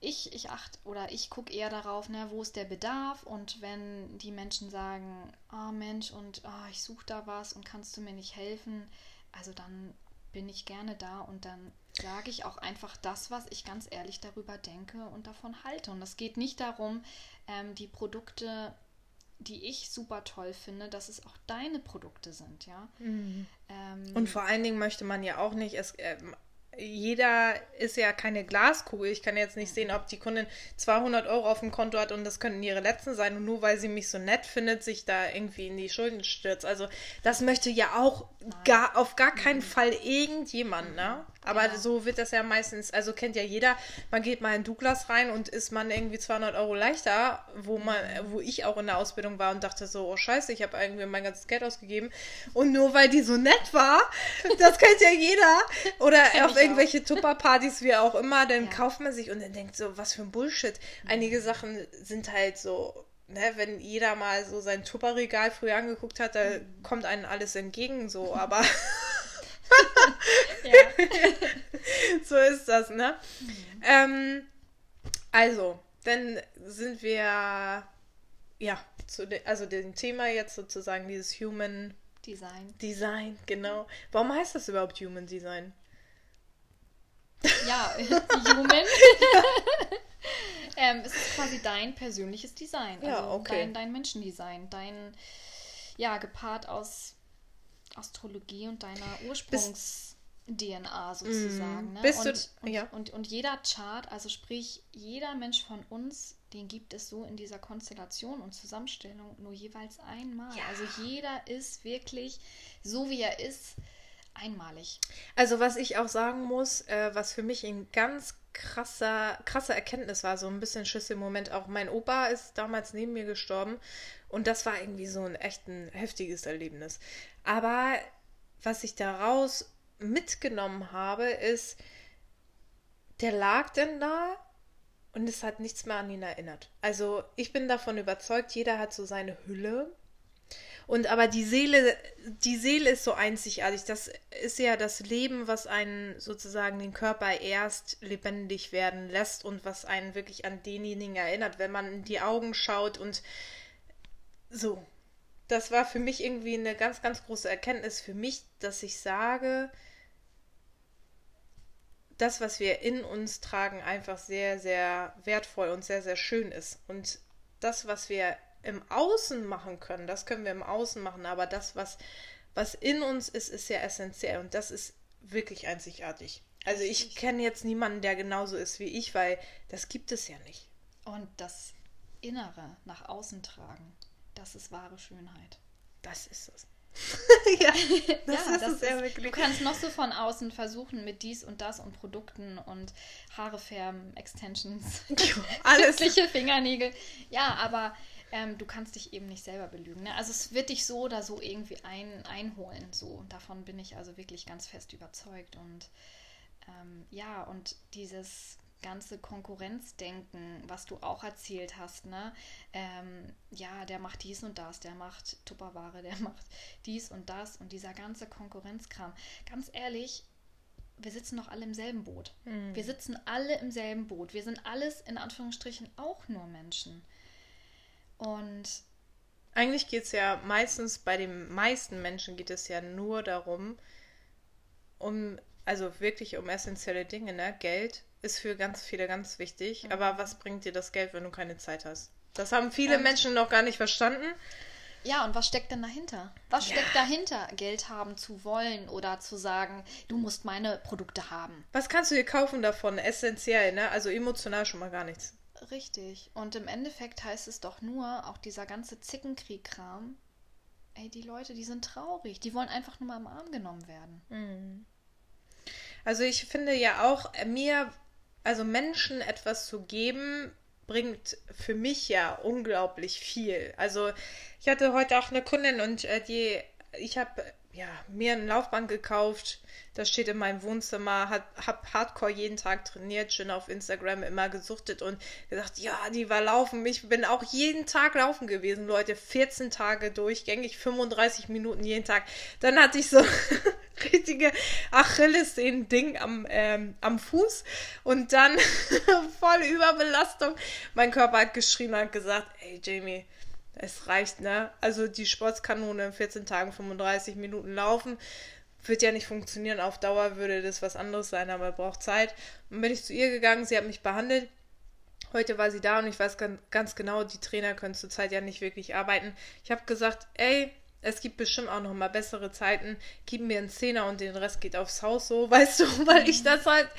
S2: ich, ich achte oder ich gucke eher darauf, ne, wo ist der Bedarf und wenn die Menschen sagen, ah oh Mensch und oh, ich suche da was und kannst du mir nicht helfen, also dann bin ich gerne da und dann sage ich auch einfach das, was ich ganz ehrlich darüber denke und davon halte. Und es geht nicht darum, ähm, die Produkte, die ich super toll finde, dass es auch deine Produkte sind, ja. Mhm.
S1: Ähm, und vor allen Dingen möchte man ja auch nicht, es, äh, jeder ist ja keine Glaskugel. Ich kann jetzt nicht sehen, ob die Kundin 200 Euro auf dem Konto hat und das könnten ihre letzten sein und nur weil sie mich so nett findet, sich da irgendwie in die Schulden stürzt. Also das möchte ja auch gar, auf gar keinen Fall irgendjemand, ne? Aber ja. so wird das ja meistens, also kennt ja jeder, man geht mal in Douglas rein und ist man irgendwie 200 Euro leichter, wo man, wo ich auch in der Ausbildung war und dachte so, oh scheiße, ich habe irgendwie mein ganzes Geld ausgegeben und nur weil die so nett war, das kennt ja jeder, oder auf irgendwelche Tupper-Partys, wie auch immer, dann ja. kauft man sich und dann denkt so, was für ein Bullshit. Einige Sachen sind halt so, ne, wenn jeder mal so sein Tupperregal früher angeguckt hat, da mhm. kommt einem alles entgegen, so, aber. so ist das, ne? Mhm. Ähm, also, dann sind wir ja zu de, also dem Thema jetzt sozusagen dieses Human
S2: Design.
S1: Design, genau. Warum heißt das überhaupt Human Design?
S2: Ja, Human. ähm, es ist quasi dein persönliches Design. Also ja, okay. dein, dein Menschendesign. Dein, ja, gepaart aus Astrologie und deiner Ursprungs. DNA sozusagen. Mm, ne? Bist und, du, ja. und, und, und jeder Chart, also sprich, jeder Mensch von uns, den gibt es so in dieser Konstellation und Zusammenstellung nur jeweils einmal. Ja. Also jeder ist wirklich so, wie er ist, einmalig.
S1: Also was ich auch sagen muss, äh, was für mich ein ganz krasser, krasse Erkenntnis war, so ein bisschen Schiss im Moment. Auch mein Opa ist damals neben mir gestorben und das war irgendwie so ein echt ein heftiges Erlebnis. Aber was ich daraus mitgenommen habe, ist, der lag denn da und es hat nichts mehr an ihn erinnert. Also ich bin davon überzeugt, jeder hat so seine Hülle. Und aber die Seele, die Seele ist so einzigartig. Das ist ja das Leben, was einen sozusagen den Körper erst lebendig werden lässt und was einen wirklich an denjenigen erinnert, wenn man in die Augen schaut und so. Das war für mich irgendwie eine ganz, ganz große Erkenntnis für mich, dass ich sage, das, was wir in uns tragen, einfach sehr, sehr wertvoll und sehr, sehr schön ist. Und das, was wir im Außen machen können, das können wir im Außen machen, aber das, was, was in uns ist, ist sehr essentiell und das ist wirklich einzigartig. Also ich kenne jetzt niemanden, der genauso ist wie ich, weil das gibt es ja nicht.
S2: Und das Innere nach außen tragen, das ist wahre Schönheit.
S1: Das ist es.
S2: ja, das ja, ist das es ja wirklich. Du kannst noch so von außen versuchen mit dies und das und Produkten und Haare färben, Extensions, alles. Fingernägel. Ja, aber ähm, du kannst dich eben nicht selber belügen. Ne? Also es wird dich so oder so irgendwie ein, einholen. So. Davon bin ich also wirklich ganz fest überzeugt. Und ähm, ja, und dieses ganze Konkurrenzdenken, was du auch erzählt hast, ne? Ähm, ja, der macht dies und das, der macht Tupperware, der macht dies und das und dieser ganze Konkurrenzkram. Ganz ehrlich, wir sitzen doch alle im selben Boot. Mhm. Wir sitzen alle im selben Boot. Wir sind alles in Anführungsstrichen auch nur Menschen. Und
S1: eigentlich geht es ja meistens bei den meisten Menschen geht es ja nur darum, um also wirklich um essentielle Dinge, ne? Geld, ist für ganz viele ganz wichtig. Aber was bringt dir das Geld, wenn du keine Zeit hast? Das haben viele und, Menschen noch gar nicht verstanden.
S2: Ja, und was steckt denn dahinter? Was ja. steckt dahinter, Geld haben zu wollen oder zu sagen, du musst meine Produkte haben?
S1: Was kannst du dir kaufen davon? Essentiell, ne? Also emotional schon mal gar nichts.
S2: Richtig. Und im Endeffekt heißt es doch nur, auch dieser ganze Zickenkrieg-Kram, ey, die Leute, die sind traurig. Die wollen einfach nur mal im Arm genommen werden.
S1: Mhm. Also ich finde ja auch, mir also Menschen etwas zu geben, bringt für mich ja unglaublich viel. Also ich hatte heute auch eine Kundin und äh, die, ich habe ja, mir ein Laufband gekauft, das steht in meinem Wohnzimmer, hat, hab Hardcore jeden Tag trainiert, schön auf Instagram immer gesuchtet und gesagt, ja, die war laufen. Ich bin auch jeden Tag laufen gewesen, Leute, 14 Tage durchgängig, 35 Minuten jeden Tag. Dann hatte ich so richtige Achillessehnen-Ding am, ähm, am Fuß und dann voll Überbelastung. Mein Körper hat geschrien und hat gesagt, ey Jamie, es reicht, ne? Also die Sportskanone in 14 Tagen 35 Minuten laufen wird ja nicht funktionieren. Auf Dauer würde das was anderes sein, aber braucht Zeit. Und bin ich zu ihr gegangen, sie hat mich behandelt. Heute war sie da und ich weiß ganz genau, die Trainer können zurzeit ja nicht wirklich arbeiten. Ich habe gesagt, ey, es gibt bestimmt auch noch mal bessere Zeiten. Gib mir einen Zehner und den Rest geht aufs Haus so, weißt du, weil ich das halt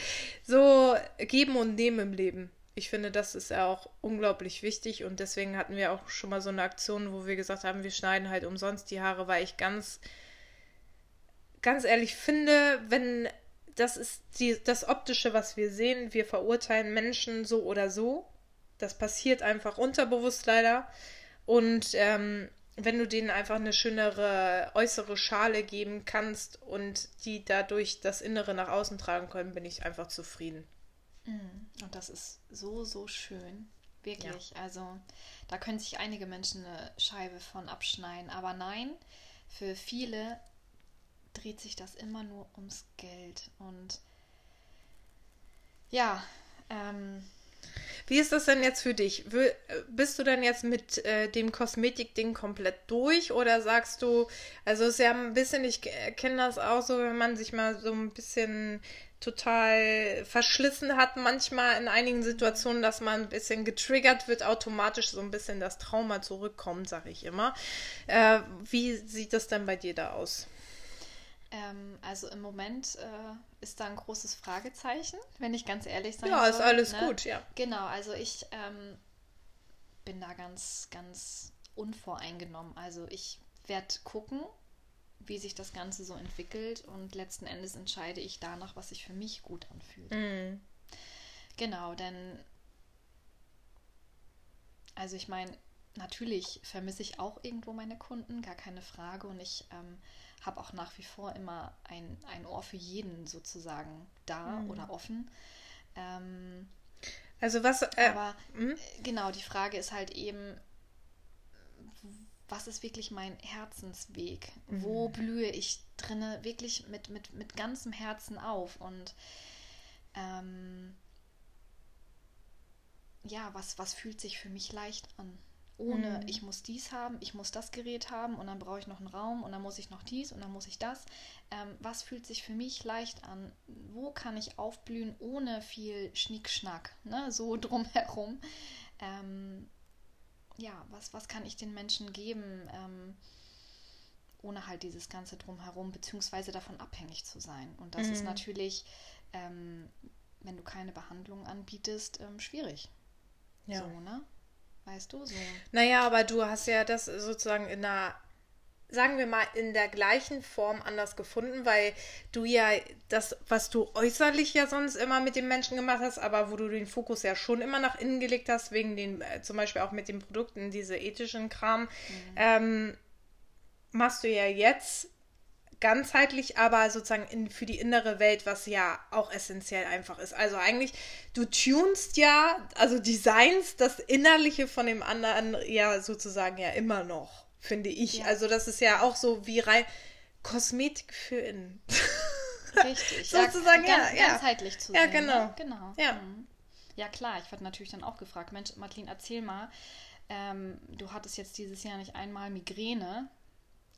S1: so geben und nehmen im Leben. Ich finde, das ist ja auch unglaublich wichtig und deswegen hatten wir auch schon mal so eine Aktion, wo wir gesagt haben, wir schneiden halt umsonst die Haare, weil ich ganz, ganz ehrlich finde, wenn das ist die, das Optische, was wir sehen, wir verurteilen Menschen so oder so. Das passiert einfach unterbewusst leider. Und ähm, wenn du denen einfach eine schönere äußere Schale geben kannst und die dadurch das Innere nach außen tragen können, bin ich einfach zufrieden.
S2: Mhm. Und das ist so, so schön. Wirklich. Ja. Also da können sich einige Menschen eine Scheibe von abschneiden. Aber nein, für viele dreht sich das immer nur ums Geld. Und ja, ähm,
S1: wie ist das denn jetzt für dich? Bist du denn jetzt mit äh, dem Kosmetik-Ding komplett durch oder sagst du, also es ist ja ein bisschen, ich kenne das auch so, wenn man sich mal so ein bisschen total verschlissen hat, manchmal in einigen Situationen, dass man ein bisschen getriggert wird, automatisch so ein bisschen das Trauma zurückkommt, sage ich immer. Äh, wie sieht das denn bei dir da aus?
S2: Ähm, also im Moment äh, ist da ein großes Fragezeichen, wenn ich ganz ehrlich sein
S1: Ja, soll, ist alles ne? gut, ja.
S2: Genau, also ich ähm, bin da ganz, ganz unvoreingenommen. Also ich werde gucken, wie sich das Ganze so entwickelt und letzten Endes entscheide ich danach, was sich für mich gut anfühlt. Mm. Genau, denn also ich meine, natürlich vermisse ich auch irgendwo meine Kunden, gar keine Frage. Und ich ähm, habe auch nach wie vor immer ein, ein Ohr für jeden sozusagen da mhm. oder offen. Ähm,
S1: also was.
S2: Äh, aber hm? genau, die Frage ist halt eben, was ist wirklich mein Herzensweg? Mhm. Wo blühe ich drinne wirklich mit, mit, mit ganzem Herzen auf? Und ähm, ja, was, was fühlt sich für mich leicht an? Ohne, mhm. ich muss dies haben, ich muss das Gerät haben und dann brauche ich noch einen Raum und dann muss ich noch dies und dann muss ich das. Ähm, was fühlt sich für mich leicht an? Wo kann ich aufblühen ohne viel Schnickschnack, ne? so drumherum? Ähm, ja, was, was kann ich den Menschen geben, ähm, ohne halt dieses Ganze drumherum, beziehungsweise davon abhängig zu sein? Und das mhm. ist natürlich, ähm, wenn du keine Behandlung anbietest, ähm, schwierig. Ja. So, ne? Weißt du, so.
S1: Naja, aber du hast ja das sozusagen in einer, sagen wir mal, in der gleichen Form anders gefunden, weil du ja das, was du äußerlich ja sonst immer mit den Menschen gemacht hast, aber wo du den Fokus ja schon immer nach innen gelegt hast, wegen den, äh, zum Beispiel auch mit den Produkten, diese ethischen Kram, mhm. ähm, machst du ja jetzt ganzheitlich, aber sozusagen in, für die innere Welt, was ja auch essentiell einfach ist. Also eigentlich, du tunst ja, also designs das Innerliche von dem anderen ja sozusagen ja immer noch, finde ich. Ja. Also das ist ja auch so wie rein Kosmetik für innen.
S2: Richtig. sozusagen, ja, ganz, ja. Ganzheitlich zu sehen. Ja, genau. Ne? Genau. Ja. Mhm. ja, klar, ich werde natürlich dann auch gefragt, Mensch, Madeline, erzähl mal, ähm, du hattest jetzt dieses Jahr nicht einmal Migräne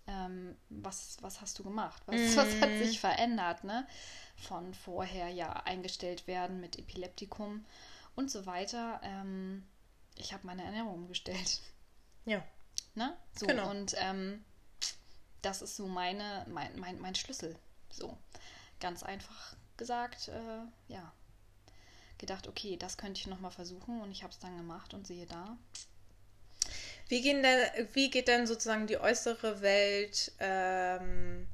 S2: ähm, was, was hast du gemacht? Was, mm. was hat sich verändert, ne? Von vorher ja eingestellt werden mit Epileptikum und so weiter. Ähm, ich habe meine Ernährung umgestellt.
S1: Ja.
S2: Ne? So, genau. und ähm, das ist so meine, mein, mein, mein Schlüssel. So. Ganz einfach gesagt, äh, ja. Gedacht, okay, das könnte ich nochmal versuchen und ich habe es dann gemacht und sehe da,
S1: wie, gehen denn, wie geht denn sozusagen die äußere Welt ähm,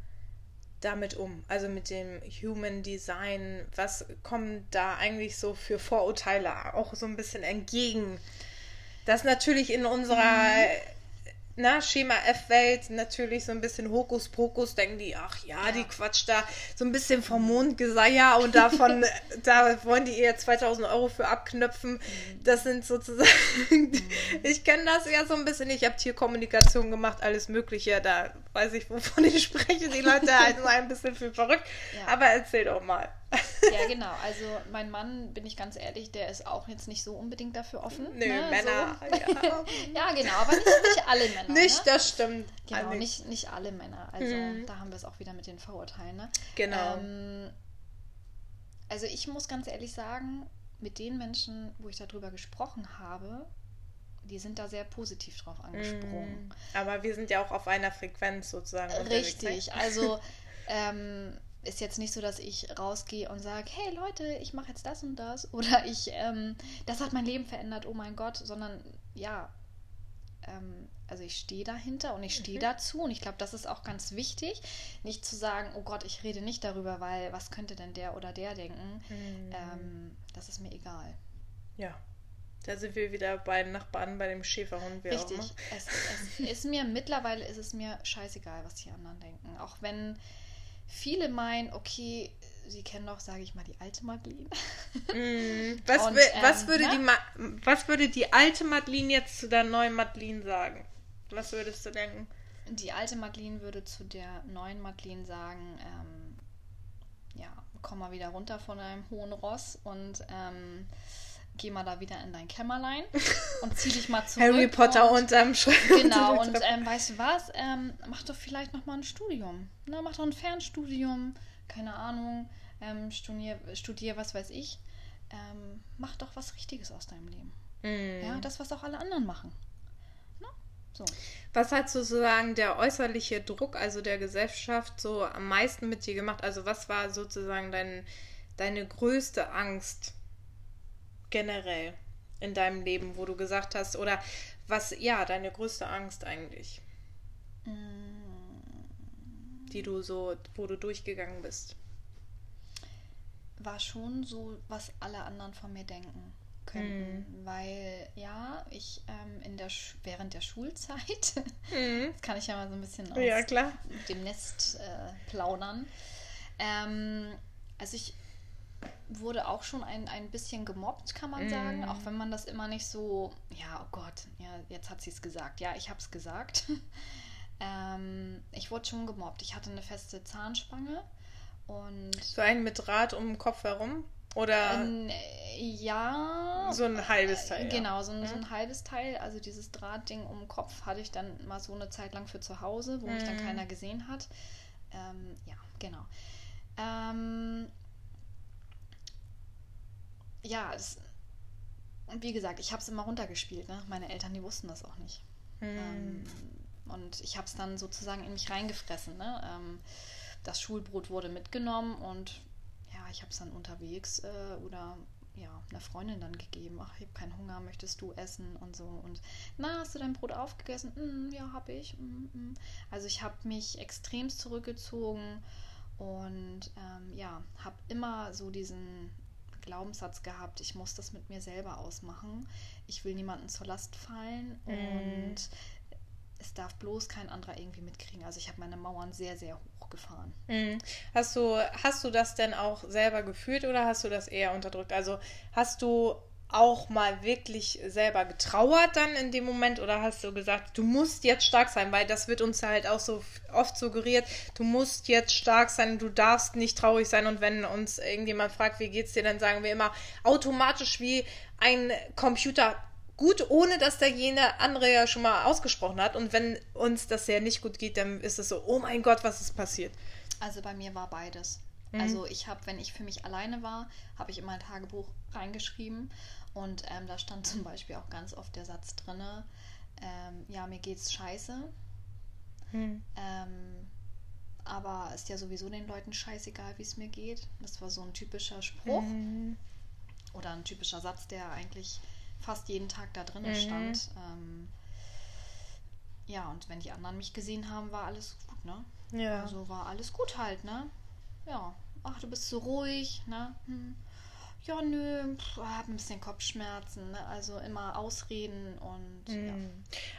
S1: damit um? Also mit dem Human Design, was kommen da eigentlich so für Vorurteile auch so ein bisschen entgegen? Das natürlich in unserer mhm na, Schema F-Welt natürlich so ein bisschen Hokuspokus, denken die, ach ja, ja, die quatscht da so ein bisschen vom Mondgeseier und davon, da wollen die ihr 2000 Euro für abknöpfen. Das sind sozusagen, mhm. ich kenne das ja so ein bisschen, ich habe Tierkommunikation gemacht, alles Mögliche, da weiß ich, wovon ich spreche. Die Leute halten ein bisschen für verrückt, ja. aber erzähl doch mal.
S2: Ja, genau. Also mein Mann, bin ich ganz ehrlich, der ist auch jetzt nicht so unbedingt dafür offen.
S1: Nö, ne? Männer. So.
S2: Ja. ja. genau, aber nicht, nicht alle Männer.
S1: Nicht, ne? das stimmt.
S2: Genau, nicht, nicht alle Männer. Also mhm. da haben wir es auch wieder mit den Vorurteilen. Ne?
S1: Genau.
S2: Ähm, also ich muss ganz ehrlich sagen, mit den Menschen, wo ich darüber gesprochen habe, die sind da sehr positiv drauf angesprungen. Mm,
S1: aber wir sind ja auch auf einer Frequenz sozusagen.
S2: Richtig, also ähm, ist jetzt nicht so, dass ich rausgehe und sage, hey Leute, ich mache jetzt das und das oder ich, ähm, das hat mein Leben verändert, oh mein Gott, sondern ja, ähm, also ich stehe dahinter und ich stehe mhm. dazu und ich glaube, das ist auch ganz wichtig, nicht zu sagen, oh Gott, ich rede nicht darüber, weil was könnte denn der oder der denken, mhm. ähm, das ist mir egal.
S1: Ja. Da sind wir wieder bei Nachbarn, bei dem Schäferhund.
S2: Richtig. Es, es ist mir mittlerweile ist es mir scheißegal, was die anderen denken. Auch wenn viele meinen, okay, sie kennen doch, sage ich mal, die alte Madeline.
S1: Mm, was, Und, ähm, was, würde die was würde die alte Madeline jetzt zu der neuen Madeline sagen? Was würdest du denken?
S2: Die alte Madeline würde zu der neuen Madeline sagen, ähm, ja, komm mal wieder runter von einem hohen Ross und ähm, geh mal da wieder in dein Kämmerlein und zieh dich mal zurück.
S1: Harry Potter und, unterm
S2: Schreibtisch. Genau, und ähm, weißt du was? Ähm, mach doch vielleicht noch mal ein Studium. Ne? Mach doch ein Fernstudium, keine Ahnung, ähm, studier, studier, was weiß ich. Ähm, mach doch was Richtiges aus deinem Leben. Mm. Ja, das, was auch alle anderen machen. Ne? So.
S1: Was hat sozusagen der äußerliche Druck, also der Gesellschaft, so am meisten mit dir gemacht? Also was war sozusagen dein, deine größte Angst? Generell in deinem Leben, wo du gesagt hast, oder was, ja, deine größte Angst eigentlich? Die du so, wo du durchgegangen bist.
S2: war schon so, was alle anderen von mir denken könnten. Mhm. Weil, ja, ich ähm, in der während der Schulzeit, mhm. das kann ich ja mal so ein bisschen aus
S1: ja,
S2: dem Nest äh, plaudern. Ähm, also ich wurde auch schon ein, ein bisschen gemobbt, kann man sagen. Mm. Auch wenn man das immer nicht so, ja, oh Gott, ja, jetzt hat sie es gesagt. Ja, ich habe es gesagt. ähm, ich wurde schon gemobbt. Ich hatte eine feste Zahnspange und.
S1: So einen mit Draht um den Kopf herum? Oder?
S2: Äh, ja.
S1: So ein halbes Teil.
S2: Äh, genau, so ein, ja. so ein, halbes Teil. Also dieses Drahtding um den Kopf hatte ich dann mal so eine Zeit lang für zu Hause, wo mm. mich dann mhm. keiner gesehen hat. Ähm, ja, genau. Ähm, ja, das, und wie gesagt, ich habe es immer runtergespielt. Ne? Meine Eltern, die wussten das auch nicht. Hm. Ähm, und ich habe es dann sozusagen in mich reingefressen. Ne? Ähm, das Schulbrot wurde mitgenommen und ja, ich habe es dann unterwegs äh, oder ja, einer Freundin dann gegeben. Ach, ich habe keinen Hunger, möchtest du essen und so. Und na, hast du dein Brot aufgegessen? Mm, ja, habe ich. Mm, mm. Also ich habe mich extremst zurückgezogen und ähm, ja, habe immer so diesen Glaubenssatz gehabt, ich muss das mit mir selber ausmachen. Ich will niemanden zur Last fallen mm. und es darf bloß kein anderer irgendwie mitkriegen. Also ich habe meine Mauern sehr, sehr hoch gefahren.
S1: Mm. Hast du, hast du das denn auch selber gefühlt oder hast du das eher unterdrückt? Also hast du auch mal wirklich selber getrauert dann in dem Moment oder hast du gesagt, du musst jetzt stark sein, weil das wird uns halt auch so oft suggeriert, du musst jetzt stark sein, du darfst nicht traurig sein und wenn uns irgendjemand fragt, wie geht's dir, dann sagen wir immer automatisch wie ein Computer gut, ohne dass der jene andere ja schon mal ausgesprochen hat und wenn uns das ja nicht gut geht, dann ist es so, oh mein Gott, was ist passiert?
S2: Also bei mir war beides. Mhm. Also ich habe, wenn ich für mich alleine war, habe ich in mein Tagebuch reingeschrieben und ähm, da stand zum Beispiel auch ganz oft der Satz drin, ähm, ja, mir geht's scheiße. Hm. Ähm, aber ist ja sowieso den Leuten scheißegal, wie es mir geht. Das war so ein typischer Spruch. Mhm. Oder ein typischer Satz, der eigentlich fast jeden Tag da drin mhm. stand. Ähm, ja, und wenn die anderen mich gesehen haben, war alles gut, ne? Ja. Also war alles gut halt, ne? Ja. Ach, du bist so ruhig, ne? Hm ja, nö, habe ein bisschen Kopfschmerzen. Ne? Also immer Ausreden und. Mhm. Ja.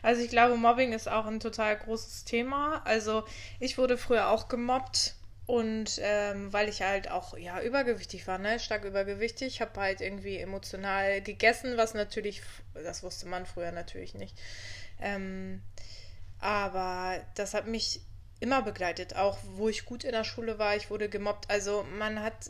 S1: Also ich glaube, Mobbing ist auch ein total großes Thema. Also ich wurde früher auch gemobbt. Und ähm, weil ich halt auch ja übergewichtig war, ne, stark übergewichtig, habe halt irgendwie emotional gegessen, was natürlich, das wusste man früher natürlich nicht. Ähm, aber das hat mich immer begleitet, auch wo ich gut in der Schule war, ich wurde gemobbt. Also man hat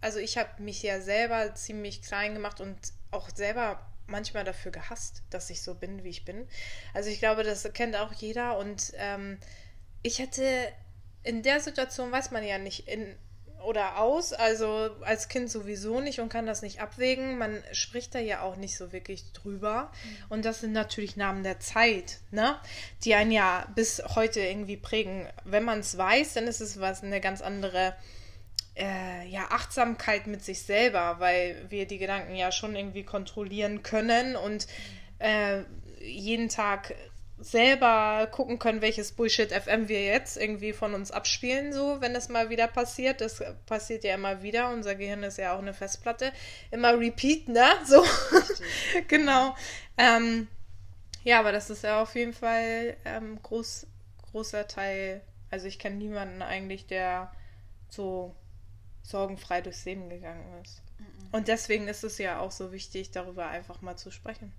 S1: also ich habe mich ja selber ziemlich klein gemacht und auch selber manchmal dafür gehasst, dass ich so bin, wie ich bin. Also ich glaube, das kennt auch jeder und ähm, ich hätte in der Situation weiß man ja nicht in oder aus, also als Kind sowieso nicht und kann das nicht abwägen. Man spricht da ja auch nicht so wirklich drüber. Mhm. Und das sind natürlich Namen der Zeit, ne? Die einen ja bis heute irgendwie prägen. Wenn man es weiß, dann ist es was eine ganz andere äh, ja, Achtsamkeit mit sich selber, weil wir die Gedanken ja schon irgendwie kontrollieren können und äh, jeden Tag selber gucken können, welches Bullshit FM wir jetzt irgendwie von uns abspielen, so, wenn das mal wieder passiert. Das passiert ja immer wieder. Unser Gehirn ist ja auch eine Festplatte. Immer repeat, ne? So. genau. Ähm, ja, aber das ist ja auf jeden Fall ähm, groß, großer Teil. Also ich kenne niemanden eigentlich, der so sorgenfrei durchs Leben gegangen ist. Und deswegen ist es ja auch so wichtig, darüber einfach mal zu sprechen.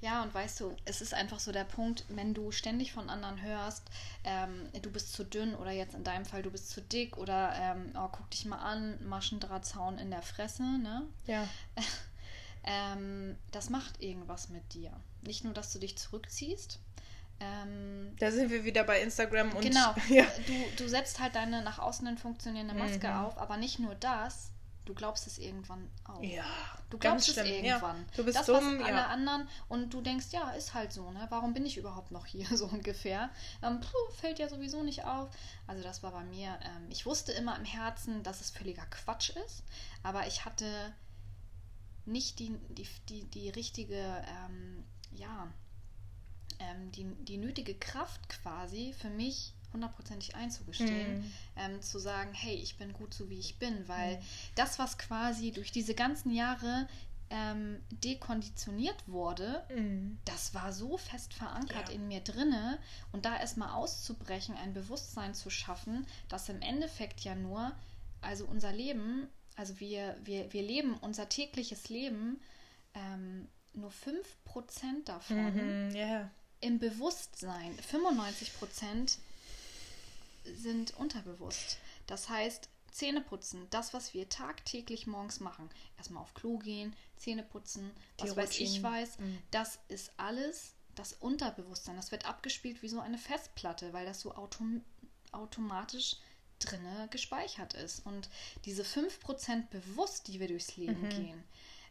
S2: Ja, und weißt du, es ist einfach so der Punkt, wenn du ständig von anderen hörst, ähm, du bist zu dünn oder jetzt in deinem Fall, du bist zu dick oder ähm, oh, guck dich mal an, Maschendrahtzaun in der Fresse, ne?
S1: Ja.
S2: ähm, das macht irgendwas mit dir. Nicht nur, dass du dich zurückziehst, ähm,
S1: da sind wir wieder bei Instagram und.
S2: Genau. Ja. Du, du setzt halt deine nach außen hin funktionierende Maske mhm. auf, aber nicht nur das, du glaubst es irgendwann auch.
S1: Ja.
S2: Du glaubst es irgendwann.
S1: Ja. Du bist
S2: das,
S1: dumm,
S2: was alle ja. anderen und du denkst, ja, ist halt so, ne? Warum bin ich überhaupt noch hier, so ungefähr? Ähm, puh, fällt ja sowieso nicht auf. Also das war bei mir, ähm, ich wusste immer im Herzen, dass es völliger Quatsch ist, aber ich hatte nicht die, die, die, die richtige, ähm, ja, ähm, die, die nötige Kraft quasi für mich hundertprozentig einzugestehen, mhm. ähm, zu sagen, hey, ich bin gut so wie ich bin, weil mhm. das, was quasi durch diese ganzen Jahre ähm, dekonditioniert wurde, mhm. das war so fest verankert ja. in mir drinne und da erstmal auszubrechen, ein Bewusstsein zu schaffen, dass im Endeffekt ja nur, also unser Leben, also wir, wir, wir leben unser tägliches Leben, ähm, nur 5% davon
S1: mhm, yeah.
S2: Im Bewusstsein, 95% sind unterbewusst. Das heißt, Zähne putzen, das, was wir tagtäglich morgens machen, erstmal auf Klo gehen, Zähne putzen, was weiß ich weiß, mhm. das ist alles das Unterbewusstsein. Das wird abgespielt wie so eine Festplatte, weil das so autom automatisch drinne gespeichert ist. Und diese 5% bewusst, die wir durchs Leben mhm. gehen,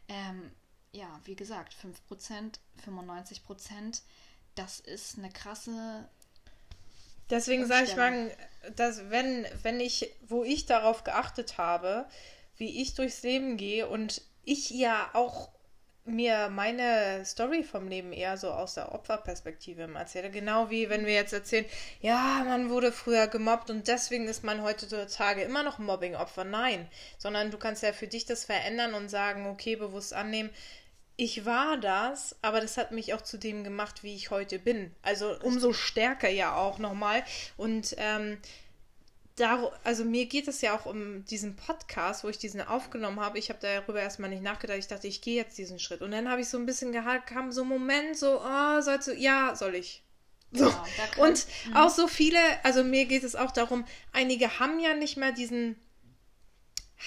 S2: ähm, ja, wie gesagt, 5%, 95%, das ist eine krasse
S1: Deswegen sage ich mal, dass wenn, wenn ich, wo ich darauf geachtet habe, wie ich durchs Leben gehe und ich ja auch mir meine Story vom Leben eher so aus der Opferperspektive erzähle. Genau wie wenn wir jetzt erzählen, ja, man wurde früher gemobbt und deswegen ist man heutzutage immer noch Mobbing-Opfer. Nein, sondern du kannst ja für dich das verändern und sagen, okay, bewusst annehmen, ich war das, aber das hat mich auch zu dem gemacht, wie ich heute bin. Also umso stärker ja auch nochmal. Und ähm, da, also mir geht es ja auch um diesen Podcast, wo ich diesen aufgenommen habe. Ich habe darüber erstmal nicht nachgedacht. Ich dachte, ich gehe jetzt diesen Schritt. Und dann habe ich so ein bisschen gehabt, kam so ein Moment, so, oh, sollst du, ja, soll ich. So. Kann, und mh. auch so viele, also mir geht es auch darum, einige haben ja nicht mal diesen,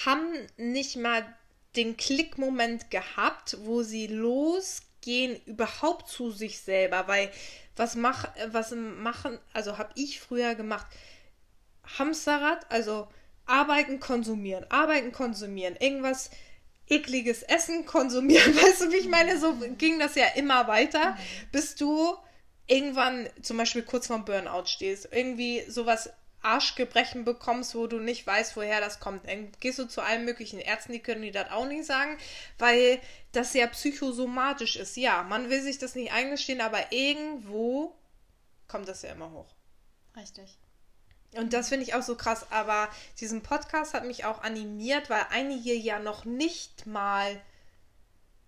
S1: haben nicht mal den Klickmoment gehabt, wo sie losgehen überhaupt zu sich selber, weil was mach, was machen, also habe ich früher gemacht, Hamsterrad, also arbeiten, konsumieren, arbeiten, konsumieren, irgendwas ekliges Essen konsumieren, weißt du, wie ich meine, so ging das ja immer weiter, mhm. bis du irgendwann zum Beispiel kurz vorm Burnout stehst, irgendwie sowas Arschgebrechen bekommst, wo du nicht weißt, woher das kommt. Dann gehst du zu allen möglichen Ärzten, die können dir das auch nicht sagen, weil das ja psychosomatisch ist. Ja, man will sich das nicht eingestehen, aber irgendwo kommt das ja immer hoch.
S2: Richtig.
S1: Und das finde ich auch so krass. Aber diesen Podcast hat mich auch animiert, weil einige ja noch nicht mal,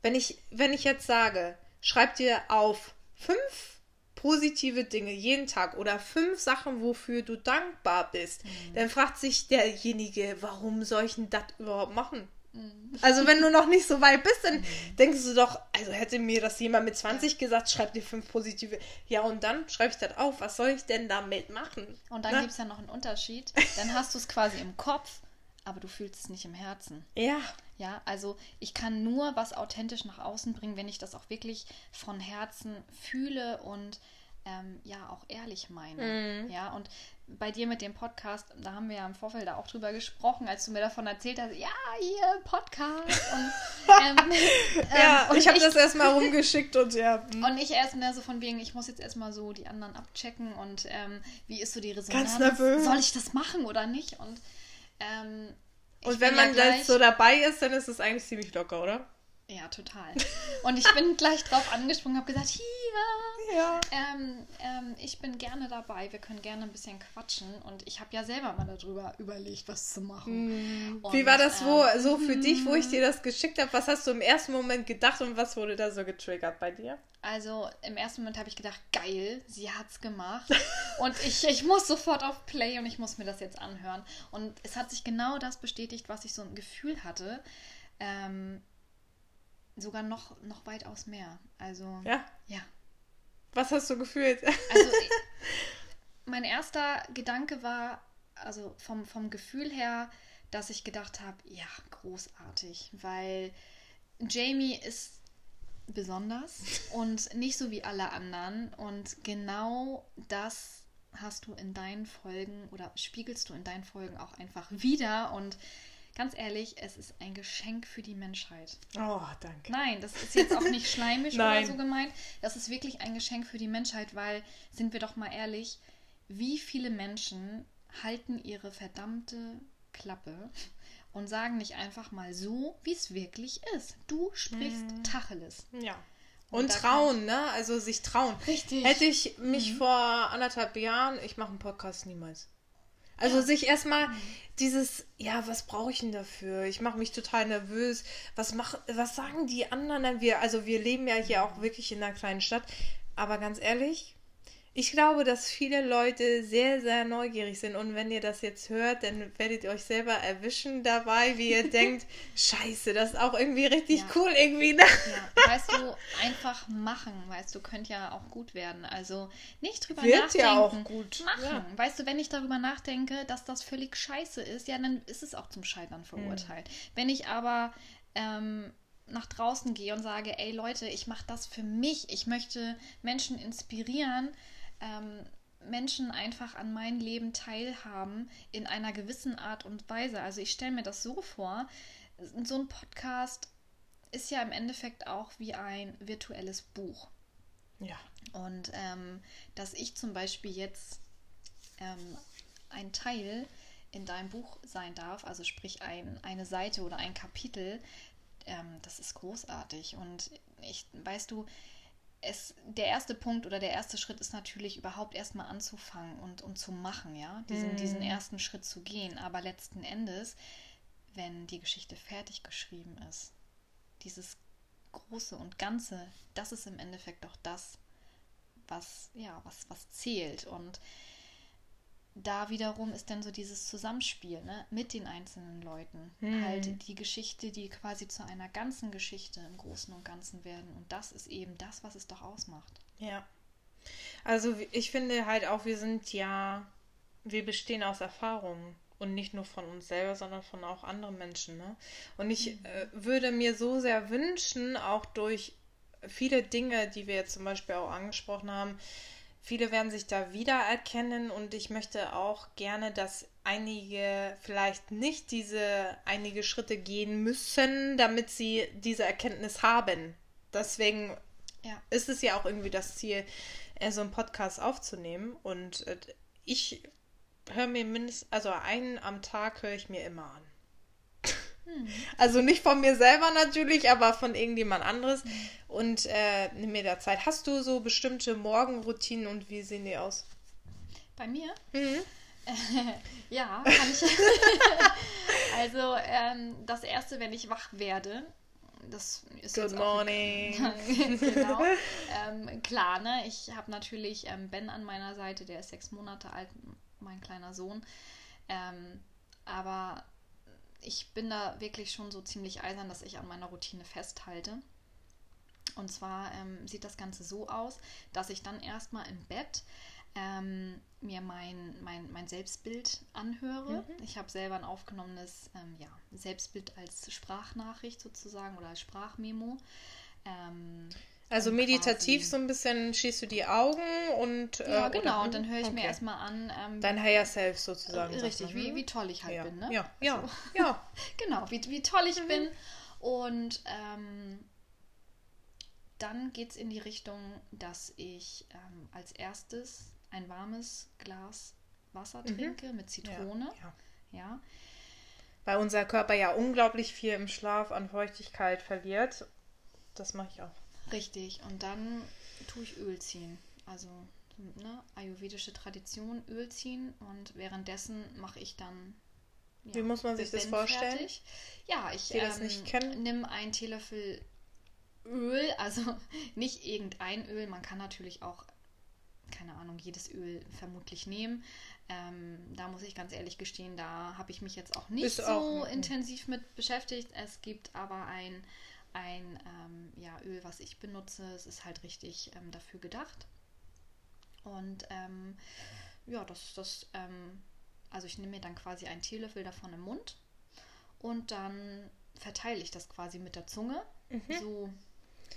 S1: wenn ich, wenn ich jetzt sage, schreib dir auf fünf positive Dinge jeden Tag oder fünf Sachen, wofür du dankbar bist, mhm. dann fragt sich derjenige, warum soll ich denn das überhaupt machen? Mhm. Also wenn du noch nicht so weit bist, dann mhm. denkst du doch, also hätte mir das jemand mit 20 gesagt, schreib dir fünf positive. Ja, und dann schreibe ich das auf, was soll ich denn damit machen?
S2: Und dann gibt es ja noch einen Unterschied. Dann hast du es quasi im Kopf, aber du fühlst es nicht im Herzen.
S1: Ja.
S2: Ja, also ich kann nur was authentisch nach außen bringen, wenn ich das auch wirklich von Herzen fühle und ähm, ja auch ehrlich meine. Mhm. Ja, und bei dir mit dem Podcast, da haben wir ja im Vorfeld da auch drüber gesprochen, als du mir davon erzählt hast, ja, hier, Podcast. Und,
S1: ähm, ja, ähm, und ich habe das erstmal rumgeschickt und ja.
S2: Hm. Und ich erst mehr so von wegen, ich muss jetzt erstmal so die anderen abchecken und ähm, wie ist so die Resonanz?
S1: Ganz nervös.
S2: Soll ich das machen oder nicht? Und ähm,
S1: und wenn man ja so dabei ist, dann ist es eigentlich ziemlich locker, oder?
S2: Ja, total. Und ich bin gleich drauf angesprungen, habe gesagt, hier, ja. ähm, ähm, ich bin gerne dabei, wir können gerne ein bisschen quatschen. Und ich habe ja selber mal darüber überlegt, was zu machen.
S1: Mm. Und, Wie war das wo, ähm, so für dich, wo ich dir das geschickt habe? Was hast du im ersten Moment gedacht und was wurde da so getriggert bei dir?
S2: Also im ersten Moment habe ich gedacht, geil, sie hat's gemacht. und ich, ich muss sofort auf Play und ich muss mir das jetzt anhören. Und es hat sich genau das bestätigt, was ich so ein Gefühl hatte. Ähm, sogar noch, noch weitaus mehr. Also.
S1: Ja?
S2: Ja.
S1: Was hast du gefühlt?
S2: Also, mein erster Gedanke war, also vom, vom Gefühl her, dass ich gedacht habe, ja, großartig, weil Jamie ist besonders und nicht so wie alle anderen. Und genau das hast du in deinen Folgen oder spiegelst du in deinen Folgen auch einfach wieder. Und ganz ehrlich, es ist ein Geschenk für die Menschheit.
S1: Oh, danke.
S2: Nein, das ist jetzt auch nicht schleimisch oder so gemeint. Das ist wirklich ein Geschenk für die Menschheit, weil, sind wir doch mal ehrlich, wie viele Menschen halten ihre verdammte Klappe und sagen nicht einfach mal so, wie es wirklich ist. Du sprichst hm. Tacheles.
S1: Ja. Und, und trauen, ne? Also sich trauen. Richtig. Hätte ich mich mhm. vor anderthalb Jahren, ich mache einen Podcast niemals. Also ja. sich erstmal mhm. dieses, ja, was brauche ich denn dafür? Ich mache mich total nervös. Was mach, was sagen die anderen? Wir, also wir leben ja hier auch wirklich in einer kleinen Stadt. Aber ganz ehrlich, ich glaube, dass viele Leute sehr, sehr neugierig sind. Und wenn ihr das jetzt hört, dann werdet ihr euch selber erwischen dabei, wie ihr denkt, scheiße, das ist auch irgendwie richtig ja. cool irgendwie. Ne?
S2: Ja, weißt du, einfach machen, weißt du, könnte ja auch gut werden. Also nicht drüber Wird nachdenken. ja auch gut. Machen. Ja. Weißt du, wenn ich darüber nachdenke, dass das völlig scheiße ist, ja, dann ist es auch zum Scheitern verurteilt. Hm. Wenn ich aber ähm, nach draußen gehe und sage, ey Leute, ich mache das für mich, ich möchte Menschen inspirieren, ähm, Menschen einfach an mein Leben teilhaben in einer gewissen Art und Weise. Also ich stelle mir das so vor, so ein Podcast ist ja im Endeffekt auch wie ein virtuelles Buch. Ja. Und ähm, dass ich zum Beispiel jetzt ähm, ein Teil in deinem Buch sein darf, also sprich ein, eine Seite oder ein Kapitel, ähm, das ist großartig. Und ich, weißt du, es, der erste Punkt oder der erste Schritt ist natürlich überhaupt erstmal anzufangen und, und zu machen, ja, diesen, mm. diesen ersten Schritt zu gehen. Aber letzten Endes, wenn die Geschichte fertig geschrieben ist, dieses Große und Ganze, das ist im Endeffekt auch das, was, ja, was, was zählt. Und da wiederum ist dann so dieses Zusammenspiel ne, mit den einzelnen Leuten. Mhm. Halt die Geschichte, die quasi zu einer ganzen Geschichte im Großen und Ganzen werden. Und das ist eben das, was es doch ausmacht.
S1: Ja. Also ich finde halt auch, wir sind ja, wir bestehen aus Erfahrungen. Und nicht nur von uns selber, sondern von auch anderen Menschen. Ne? Und ich mhm. äh, würde mir so sehr wünschen, auch durch viele Dinge, die wir jetzt zum Beispiel auch angesprochen haben, Viele werden sich da wiedererkennen und ich möchte auch gerne, dass einige vielleicht nicht diese einige Schritte gehen müssen, damit sie diese Erkenntnis haben. Deswegen ja. ist es ja auch irgendwie das Ziel, äh, so einen Podcast aufzunehmen. Und äh, ich höre mir mindestens, also einen am Tag höre ich mir immer an. Hm. Also nicht von mir selber natürlich, aber von irgendjemand anderes. Hm. Und äh, nimm mir da Zeit. Hast du so bestimmte Morgenroutinen und wie sehen die aus?
S2: Bei mir? Mhm. ja, kann ich. also ähm, das erste, wenn ich wach werde, das ist Good morning. genau. ähm, klar, ne? Ich habe natürlich ähm, Ben an meiner Seite, der ist sechs Monate alt, mein kleiner Sohn. Ähm, aber ich bin da wirklich schon so ziemlich eisern, dass ich an meiner Routine festhalte. Und zwar ähm, sieht das Ganze so aus, dass ich dann erstmal im Bett ähm, mir mein, mein, mein Selbstbild anhöre. Mhm. Ich habe selber ein aufgenommenes ähm, ja, Selbstbild als Sprachnachricht sozusagen oder als Sprachmemo.
S1: Also meditativ so ein bisschen schießt du die Augen und.
S2: Äh, ja, genau. und dann höre ich okay. mir erstmal an.
S1: Ähm, Dein Higher Self sozusagen.
S2: Richtig, wie, wie toll ich halt
S1: ja.
S2: bin, ne?
S1: Ja, ja. Also, ja.
S2: genau, wie, wie toll ich mhm. bin. Und ähm, dann geht es in die Richtung, dass ich ähm, als erstes ein warmes Glas Wasser mhm. trinke mit Zitrone. Ja, ja. ja.
S1: Weil unser Körper ja unglaublich viel im Schlaf an Feuchtigkeit verliert. Das mache ich auch.
S2: Richtig, und dann tue ich Öl ziehen. Also ne, ayurvedische Tradition, Öl ziehen und währenddessen mache ich dann.
S1: Ja, Wie muss man sich das vorstellen? Fertig.
S2: Ja, ich ähm, nehme einen Teelöffel Öl, also nicht irgendein Öl, man kann natürlich auch, keine Ahnung, jedes Öl vermutlich nehmen. Ähm, da muss ich ganz ehrlich gestehen, da habe ich mich jetzt auch nicht Ist so auch, intensiv mit beschäftigt. Es gibt aber ein ein ähm, ja, Öl, was ich benutze. Es ist halt richtig ähm, dafür gedacht. Und ähm, ja, das, das, ähm, also ich nehme mir dann quasi einen Teelöffel davon im Mund und dann verteile ich das quasi mit der Zunge. Mhm. So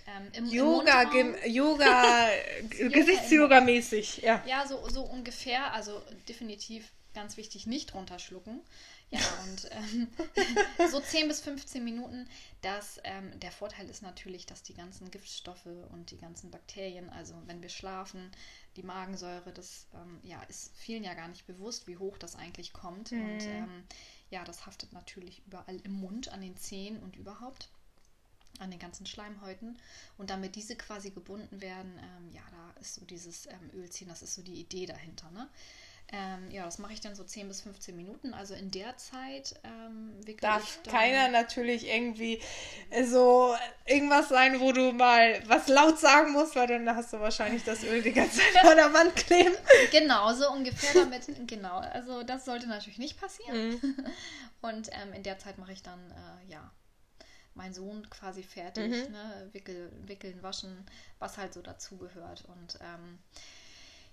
S2: ähm, im, Yoga, im Yoga, Gesichtsyoga-mäßig, ja. Ja, so, so ungefähr. Also definitiv ganz wichtig, nicht runterschlucken. Ja, und ähm, so 10 bis 15 Minuten. Das, ähm, der Vorteil ist natürlich, dass die ganzen Giftstoffe und die ganzen Bakterien, also wenn wir schlafen, die Magensäure, das ähm, ja, ist vielen ja gar nicht bewusst, wie hoch das eigentlich kommt. Mhm. Und ähm, ja, das haftet natürlich überall im Mund, an den Zähnen und überhaupt. an den ganzen Schleimhäuten. Und damit diese quasi gebunden werden, ähm, ja, da ist so dieses ähm, Ölziehen, das ist so die Idee dahinter. Ne? Ähm, ja, das mache ich dann so 10 bis 15 Minuten. Also in der Zeit ähm,
S1: wickle Darf ich keiner natürlich irgendwie so irgendwas sein, wo du mal was laut sagen musst, weil dann hast du wahrscheinlich das Öl die ganze Zeit vor der Wand kleben.
S2: Genau, so ungefähr damit. genau, also das sollte natürlich nicht passieren. Mhm. Und ähm, in der Zeit mache ich dann, äh, ja, mein Sohn quasi fertig, mhm. ne? Wickel, wickeln, waschen, was halt so dazugehört. Und ähm,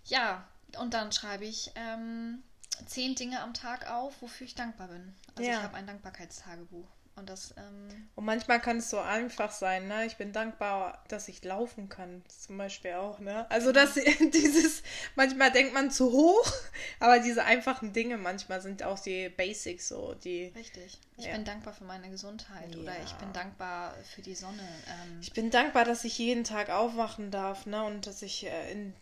S2: ja, und dann schreibe ich ähm, zehn Dinge am Tag auf, wofür ich dankbar bin. Also ja. ich habe ein Dankbarkeitstagebuch. Und das. Ähm,
S1: und manchmal kann es so einfach sein, ne? Ich bin dankbar, dass ich laufen kann, zum Beispiel auch, ne? Also dass dieses, manchmal denkt man zu hoch, aber diese einfachen Dinge manchmal sind auch die Basics so, die.
S2: Richtig. Ich ja. bin dankbar für meine Gesundheit ja. oder ich bin dankbar für die Sonne. Ähm,
S1: ich bin dankbar, dass ich jeden Tag aufwachen darf, ne? Und dass ich äh, in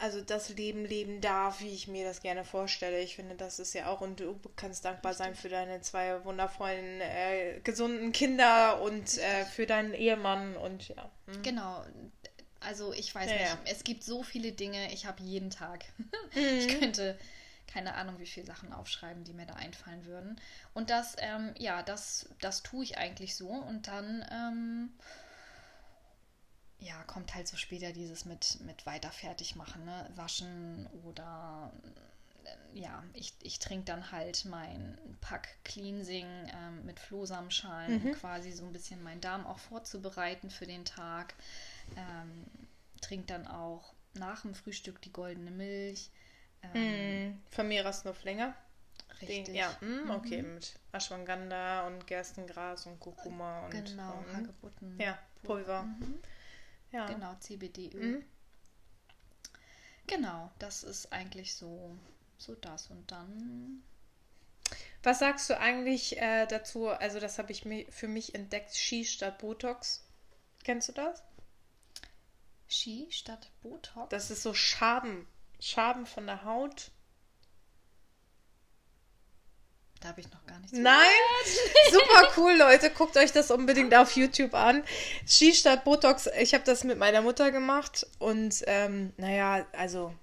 S1: also das Leben leben darf, wie ich mir das gerne vorstelle. Ich finde, das ist ja auch, und du kannst dankbar sein für deine zwei wundervollen, äh, gesunden Kinder und äh, für deinen Ehemann und ja.
S2: Hm. Genau. Also ich weiß ja, nicht, ja. es gibt so viele Dinge, ich habe jeden Tag. Mhm. Ich könnte keine Ahnung, wie viele Sachen aufschreiben, die mir da einfallen würden. Und das, ähm, ja, das, das tue ich eigentlich so. Und dann ähm, ja, kommt halt so später dieses mit, mit weiter fertig machen, ne? Waschen oder äh, ja, ich, ich trinke dann halt mein Pack Cleansing ähm, mit Flohsamenschalen, mhm. um quasi so ein bisschen meinen Darm auch vorzubereiten für den Tag. Ähm, trinke dann auch nach dem Frühstück die goldene Milch.
S1: Ähm, mm, aus noch länger. Richtig. Den, ja, mm, okay, mhm. mit Ashwagandha und Gerstengras und Kurkuma und
S2: genau, ähm, Hagebutten.
S1: Ja, Pulver. Mhm.
S2: Ja. Genau, CBD-Öl. Mhm. Genau, das ist eigentlich so, so das. Und dann.
S1: Was sagst du eigentlich äh, dazu? Also, das habe ich für mich entdeckt: Ski statt Botox. Kennst du das?
S2: Ski statt Botox?
S1: Das ist so Schaben. Schaben von der Haut
S2: da habe ich noch gar nichts
S1: Nein! Super cool, Leute. Guckt euch das unbedingt auf YouTube an. Ski statt Botox. Ich habe das mit meiner Mutter gemacht. Und ähm, naja, also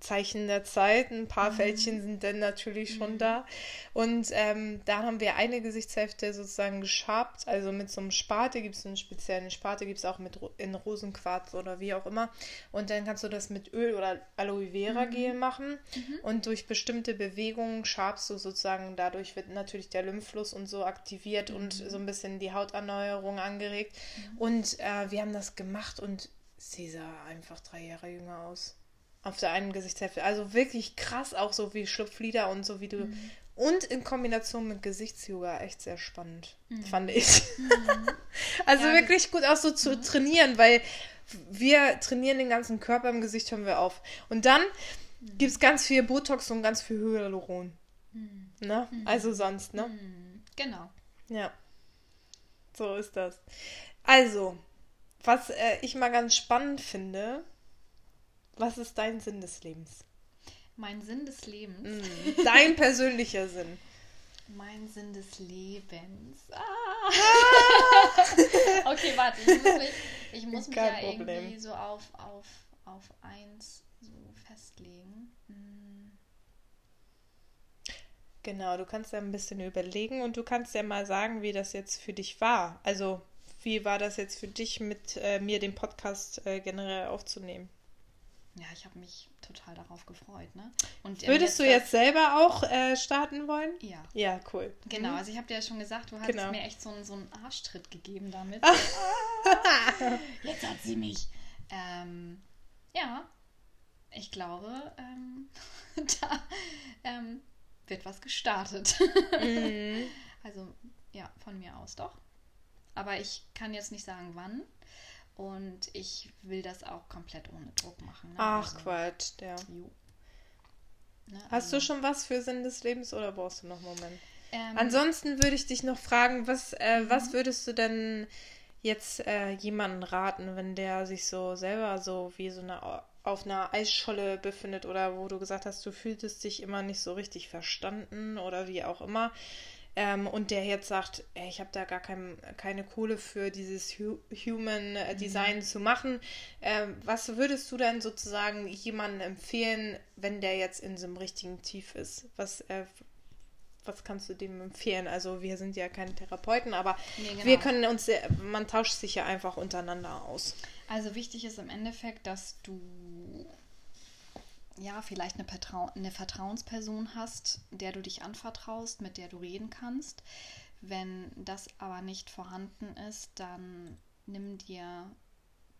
S1: Zeichen der Zeit. Ein paar mhm. Fältchen sind dann natürlich schon mhm. da. Und ähm, da haben wir eine Gesichtshälfte sozusagen geschabt. Also mit so einem Spate gibt es einen speziellen Spate, gibt es auch mit in Rosenquarz oder wie auch immer. Und dann kannst du das mit Öl oder Aloe Vera Gel mhm. machen. Mhm. Und durch bestimmte Bewegungen schabst du sozusagen, dadurch wird natürlich der Lymphfluss und so aktiviert und mhm. so ein bisschen die Hauterneuerung angeregt. Mhm. Und äh, wir haben das gemacht und sie sah einfach drei Jahre jünger aus auf der einen Gesichtshälfte. Also wirklich krass, auch so wie Schlupflieder und so wie du. Mhm. Und in Kombination mit Gesichtsyoga echt sehr spannend, mhm. fand ich. Mhm. also ja, wirklich gut auch so zu mhm. trainieren, weil wir trainieren den ganzen Körper, im Gesicht hören wir auf. Und dann mhm. gibt es ganz viel Botox und ganz viel Hyaluron. Mhm. Ne? Also sonst, ne?
S2: Genau.
S1: Ja. So ist das. Also, was äh, ich mal ganz spannend finde, was ist dein Sinn des Lebens?
S2: Mein Sinn des Lebens?
S1: Mm, dein persönlicher Sinn.
S2: Mein Sinn des Lebens. Ah. ah. okay, warte, ich muss mich, ich muss mich ja Problem. irgendwie so auf, auf, auf eins so festlegen. Hm.
S1: Genau, du kannst ja ein bisschen überlegen und du kannst ja mal sagen, wie das jetzt für dich war. Also, wie war das jetzt für dich, mit äh, mir den Podcast äh, generell aufzunehmen?
S2: Ja, ich habe mich total darauf gefreut. Ne?
S1: Und Würdest jetzt du jetzt selber auch äh, starten wollen?
S2: Ja.
S1: Ja, cool.
S2: Genau, mhm. also ich habe dir ja schon gesagt, du hast genau. mir echt so, so einen Arschtritt gegeben damit. jetzt hat sie mich. Ähm, ja, ich glaube, ähm, da ähm, wird was gestartet. Mhm. Also ja, von mir aus doch. Aber ich kann jetzt nicht sagen, wann. Und ich will das auch komplett ohne Druck machen. Ne?
S1: Ach also, Quatsch, ja. Ne, Hast also, du schon was für Sinn des Lebens oder brauchst du noch einen Moment? Ähm, Ansonsten würde ich dich noch fragen, was, äh, mhm. was würdest du denn jetzt äh, jemanden raten, wenn der sich so selber so wie so eine auf einer Eisscholle befindet oder wo du gesagt hast, du fühltest dich immer nicht so richtig verstanden oder wie auch immer. Ähm, und der jetzt sagt, ey, ich habe da gar kein, keine Kohle für dieses Hu Human äh,
S2: Mhm.
S1: Design zu machen. Ähm, was würdest du denn sozusagen jemandem empfehlen, wenn der jetzt in so einem richtigen Tief ist? Was, äh, was kannst du dem empfehlen? Also wir sind ja keine Therapeuten, aber
S2: Nee, genau.
S1: wir können uns, sehr- man tauscht sich ja einfach untereinander aus.
S2: Also wichtig ist im Endeffekt, dass du ja vielleicht eine, Vertrau eine Vertrauensperson hast, der du dich anvertraust, mit der du reden kannst. Wenn das aber nicht vorhanden ist, dann nimm dir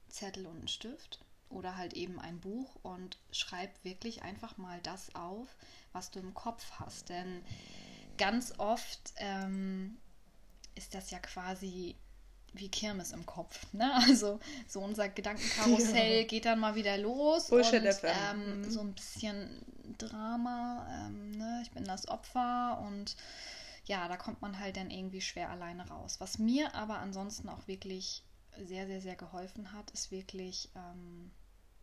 S2: Zettel und einen Stift oder halt eben ein Buch und schreib wirklich einfach mal das auf, was du im Kopf hast. Denn ganz oft ähm, ist das ja quasi wie Kirmes im Kopf. Ne? Also so unser Gedankenkarussell
S1: Ja.
S2: geht dann mal wieder los
S1: Bullshit
S2: und ähm,
S1: Mhm.
S2: so ein bisschen Drama. Ähm, ne? Ich bin das Opfer und ja, da kommt man halt dann irgendwie schwer alleine raus. Was mir aber ansonsten auch wirklich sehr, sehr, sehr geholfen hat, ist wirklich ähm,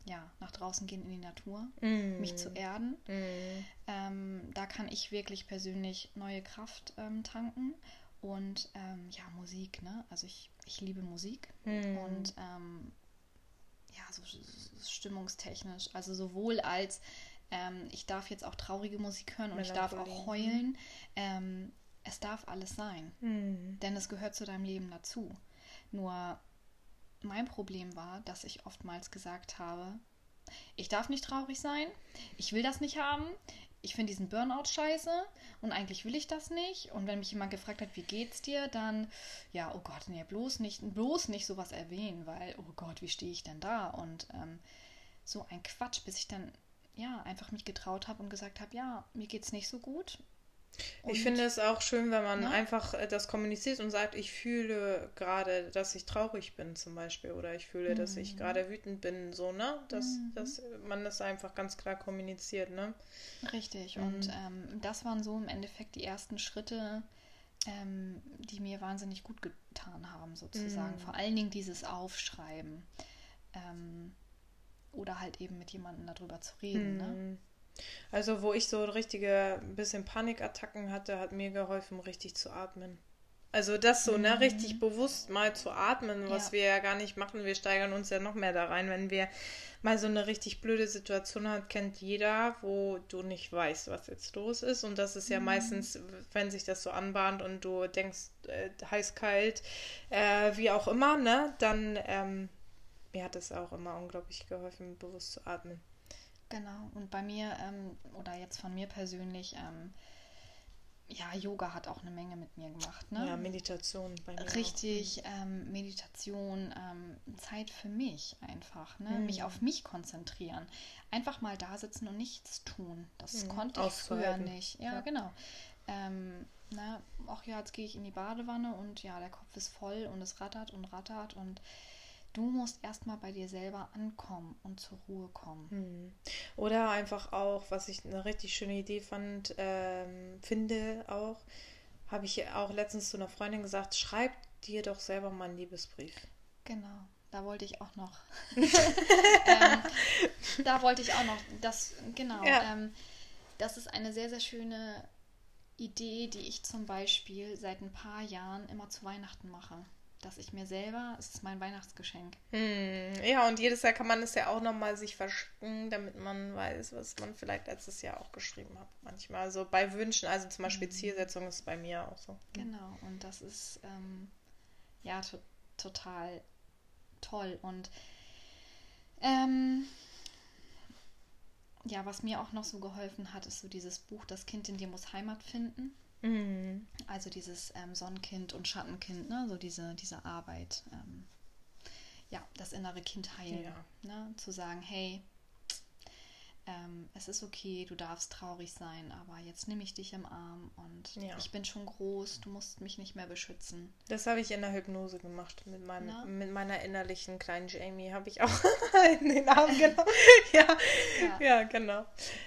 S2: ja, nach draußen gehen in die Natur,
S1: Mm.
S2: mich zu erden.
S1: Mm.
S2: Ähm, da kann ich wirklich persönlich neue Kraft ähm, tanken. Und ähm, ja, Musik, ne? Also ich, ich liebe Musik.
S1: Mm.
S2: Und ähm, ja, so, so stimmungstechnisch. Also sowohl als ähm, ich darf jetzt auch traurige Musik hören und ich darf auch heulen. Ähm, es darf alles sein.
S1: Mm.
S2: Denn es gehört zu deinem Leben dazu. Nur mein Problem war, dass ich oftmals gesagt habe, ich darf nicht traurig sein, ich will das nicht haben, ich finde diesen Burnout scheiße und eigentlich will ich das nicht. Und wenn mich jemand gefragt hat, wie geht's dir, dann, ja, oh Gott, nee, bloß nicht, bloß nicht sowas erwähnen, weil, oh Gott, wie stehe ich denn da? Und ähm, so ein Quatsch, bis ich dann, ja, einfach mich getraut habe und gesagt habe, ja, mir geht's nicht so gut.
S1: Ich
S2: Und-
S1: finde es auch schön, wenn man
S2: Ne?
S1: einfach äh, das kommuniziert und sagt, ich fühle gerade, dass ich traurig bin zum Beispiel oder ich fühle, dass ich
S2: Mhm.
S1: gerade wütend bin, so, ne? Dass,
S2: Mhm.
S1: dass man das einfach ganz klar kommuniziert, ne?
S2: Richtig,
S1: Mhm.
S2: und ähm, das waren so im Endeffekt die ersten Schritte, ähm, die mir wahnsinnig gut getan haben, sozusagen.
S1: Mhm.
S2: Vor allen Dingen dieses Aufschreiben ähm, oder halt eben mit jemandem darüber zu reden. Ne?
S1: Mhm. Also, wo ich so richtige bisschen Panikattacken hatte, hat mir geholfen, richtig zu atmen. Also das so, ne,
S2: Mhm.
S1: richtig bewusst mal zu atmen, was
S2: Ja.
S1: wir ja gar nicht machen. Wir steigern uns ja noch mehr da rein, wenn wir mal so eine richtig blöde Situation hat, kennt jeder, wo du nicht weißt, was jetzt los ist. Und das ist ja
S2: Mhm.
S1: meistens, wenn sich das so anbahnt und du denkst, äh, heiß, kalt, äh, wie auch immer, ne, dann ähm, mir hat es auch immer unglaublich geholfen, bewusst zu atmen.
S2: Genau, und bei mir, ähm, oder jetzt von mir persönlich, ähm, ja, Yoga hat auch eine Menge mit mir gemacht. Ne?
S1: Ja, Meditation bei mir. auch.
S2: Richtig, ähm, Meditation, ähm, Zeit für mich einfach, ne?
S1: Mhm.
S2: mich auf mich konzentrieren. Einfach mal da sitzen und nichts tun. Das
S1: Mhm.
S2: konnte ich früher nicht. Ja,
S1: Ja.
S2: genau. Ähm, na, ach ja, jetzt gehe ich in die Badewanne und ja, der Kopf ist voll und es rattert und rattert und du musst erstmal bei dir selber ankommen und zur Ruhe kommen.
S1: Hm. Oder einfach auch, was ich eine richtig schöne Idee fand, ähm, finde auch, habe ich auch letztens zu einer Freundin gesagt, schreib dir doch selber mal einen Liebesbrief.
S2: Genau, da wollte ich auch noch. ähm, da wollte ich auch noch. Das, genau.
S1: Ja.
S2: Ähm, das ist eine sehr, sehr schöne Idee, die ich zum Beispiel seit ein paar Jahren immer zu Weihnachten mache. Dass ich mir selber, es ist mein Weihnachtsgeschenk.
S1: Hm. Ja, und jedes Jahr kann man es ja auch nochmal sich verschicken, damit man weiß, was man vielleicht letztes Jahr auch geschrieben hat. Manchmal, also bei Wünschen, also zum Beispiel Zielsetzung ist bei mir auch so.
S2: Genau, und das ist ähm, ja to total toll. Und ähm, ja, was mir auch noch so geholfen hat, ist so dieses Buch Das Kind in dir muss Heimat finden.
S1: Mhm.
S2: Also dieses ähm, Sonnenkind und Schattenkind, ne? so diese, diese Arbeit. Ähm, ja, das innere Kind heilen.
S1: Ja.
S2: Ne? Zu sagen, hey, ähm, es ist okay, du darfst traurig sein, aber jetzt nehme ich dich im Arm und
S1: Ja.
S2: ich bin schon groß, du musst mich nicht mehr beschützen.
S1: Das habe ich in der Hypnose gemacht mit, meinem,
S2: Na?
S1: mit meiner innerlichen kleinen Jamie. Habe ich auch in den Arm genommen. ja.
S2: Ja.
S1: ja, genau.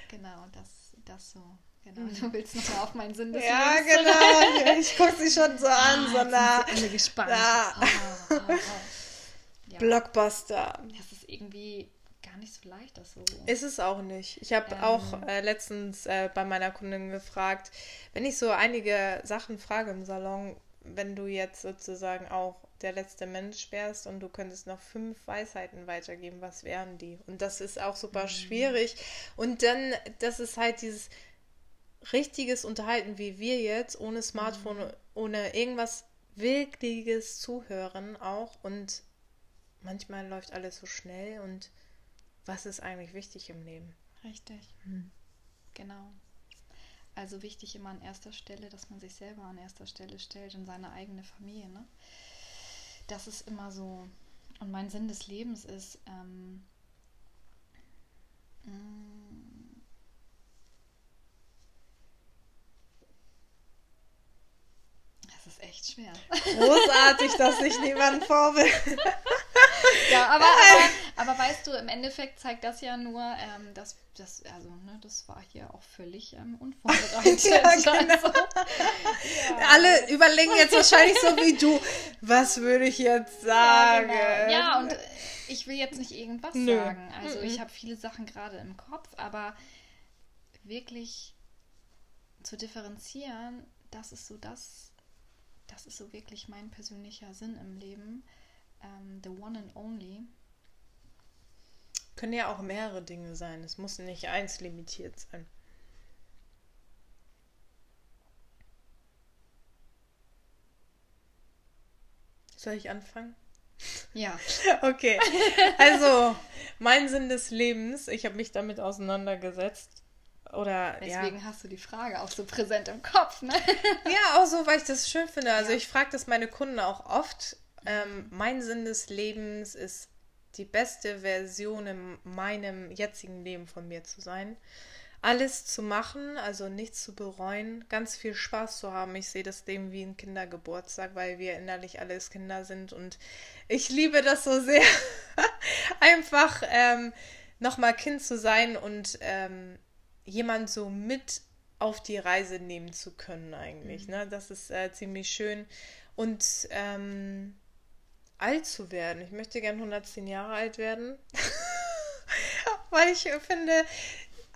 S2: Genau, das, das so. Genau. Du willst noch mal auf meinen Sinn des.
S1: Ja,
S2: Lebens
S1: genau. Ich gucke sie schon so an,
S2: Ah,
S1: so nah.
S2: alle gespannt.
S1: Ja.
S2: Ah, ah, ah. Ja,
S1: Blockbuster.
S2: das ist irgendwie gar nicht so leicht, das so.
S1: Ist es auch nicht. Ich habe ähm, auch äh, letztens äh, bei meiner Kundin gefragt, wenn ich so einige Sachen frage im Salon, wenn du jetzt sozusagen auch der letzte Mensch wärst und du könntest noch fünf Weisheiten weitergeben, was wären die? Und das ist auch super mhm. schwierig. Und dann, das ist halt dieses richtiges Unterhalten wie wir jetzt, ohne Smartphone, mhm. ohne irgendwas wirkliches Zuhören auch. Und manchmal läuft alles so schnell und was ist eigentlich wichtig im Leben?
S2: Richtig. Mhm. Genau. Also wichtig immer an erster Stelle, dass man sich selber an erster Stelle stellt und seine eigene Familie. Ne? Das ist immer so. Und mein Sinn des Lebens ist, ähm, mm, ist echt schwer.
S1: Großartig, dass ich niemanden vorbild.
S2: ja, aber, aber, aber, weißt du, im Endeffekt zeigt das ja nur, ähm, dass das, also, ne, das war hier auch völlig ähm, unvorbereitet. ja, genau. also,
S1: ja. Alle überlegen jetzt wahrscheinlich so wie du, was würde ich jetzt sagen?
S2: Ja, genau. ja und ich will jetzt nicht irgendwas Nö. sagen. Also, mhm. ich habe viele Sachen gerade im Kopf, aber wirklich zu differenzieren, das ist so das, das ist so wirklich mein persönlicher Sinn im Leben ähm, The One and Only.
S1: Können ja auch mehrere Dinge sein. Es muss nicht eins limitiert sein. Soll ich anfangen?
S2: Ja.
S1: okay. Also, mein Sinn des Lebens, ich habe mich damit auseinandergesetzt. Oder,
S2: Deswegen
S1: ja.
S2: hast du die Frage auch so präsent im Kopf, ne?
S1: ja, auch so, weil ich das schön finde. Also, ja. ich frage das meine Kunden auch oft. Ähm, mein Sinn des Lebens ist, die beste Version in meinem jetzigen Leben von mir zu sein. Alles zu machen, also nichts zu bereuen, ganz viel Spaß zu haben. Ich sehe das Leben wie ein Kindergeburtstag, weil wir innerlich alles Kinder sind und ich liebe das so sehr, einfach ähm, nochmal Kind zu sein und ähm, jemand so mit auf die Reise nehmen zu können eigentlich. Mhm. Ne? Das ist äh, ziemlich schön. Und ähm, alt zu werden. Ich möchte gern 110 Jahre alt werden. Weil ich finde,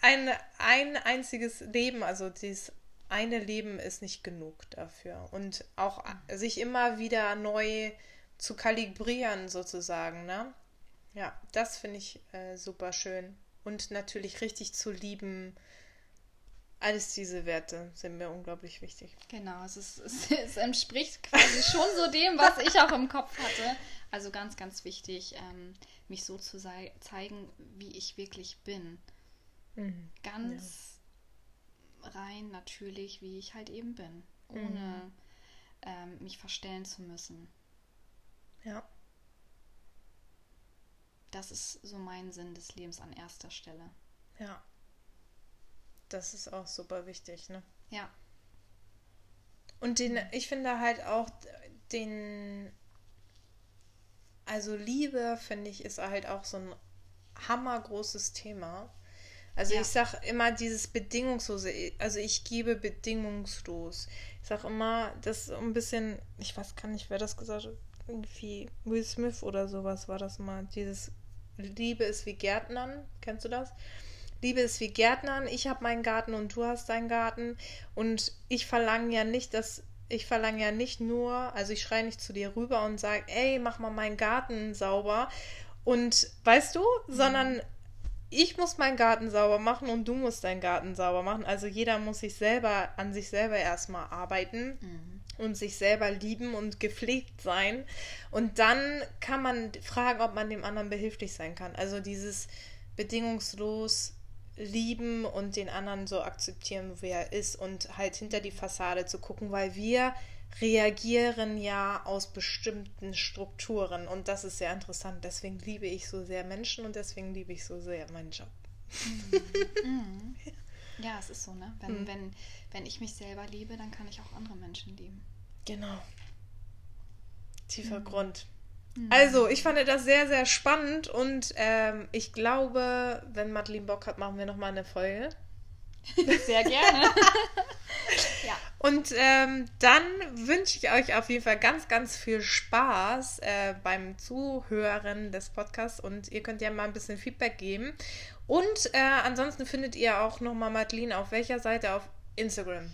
S1: ein, ein einziges Leben, also dieses eine Leben ist nicht genug dafür. Und auch sich immer wieder neu zu kalibrieren, sozusagen, ne? Ja, das finde ich äh, super schön. Und natürlich richtig zu lieben, alles diese Werte sind mir unglaublich wichtig.
S2: Genau, es, ist, es, entspricht quasi schon so dem, was ich auch im Kopf hatte. Also ganz, ganz wichtig, ähm, mich so zu zeigen, wie ich wirklich bin. Mhm. Ganz ja. rein natürlich, wie ich halt eben bin. Ohne mhm. ähm, mich verstellen zu müssen.
S1: Ja.
S2: Das ist so mein Sinn des Lebens an erster Stelle.
S1: Ja. Das ist auch super wichtig, ne?
S2: Ja.
S1: Und den, ich finde halt auch den, also Liebe, finde ich, ist halt auch so ein hammergroßes Thema. Also ja. ich sage immer dieses bedingungslose, also ich gebe bedingungslos. Ich sage immer, das ist ein bisschen, ich weiß gar nicht, wer das gesagt hat, irgendwie Will Smith oder sowas war das mal, dieses Liebe ist wie Gärtnern, kennst du das? Liebe ist wie Gärtnern. Ich habe meinen Garten und du hast deinen Garten. Und ich verlange ja nicht, dass ich verlange ja nicht nur, also ich schreie nicht zu dir rüber und sage, ey, mach mal meinen Garten sauber. Und weißt du, mhm. sondern ich muss meinen Garten sauber machen und du musst deinen Garten sauber machen. Also jeder muss sich selber an sich selber erstmal arbeiten. Mhm und sich selber lieben und gepflegt sein. Und dann kann man fragen, ob man dem anderen behilflich sein kann. Also dieses bedingungslos lieben und den anderen so akzeptieren, wie er ist und halt hinter die Fassade zu gucken, weil wir reagieren ja aus bestimmten Strukturen und das ist sehr interessant. Deswegen liebe ich so sehr Menschen und deswegen liebe ich so sehr meinen Job.
S2: Mhm. Mhm. Ja, es ist so, ne? Wenn, mhm. wenn, wenn ich mich selber liebe, dann kann ich auch andere Menschen lieben.
S1: Genau. Tiefer mhm. Grund. Mhm. Also, ich fand das sehr, sehr spannend und ähm, ich glaube, wenn Madeline Bock hat, machen wir nochmal eine Folge.
S2: Sehr gerne.
S1: ja. Und ähm, dann wünsche ich euch auf jeden Fall ganz, ganz viel Spaß äh, beim Zuhören des Podcasts und ihr könnt ja mal ein bisschen Feedback geben. Und äh, ansonsten findet ihr auch nochmal Madeline auf welcher Seite? Auf Instagram.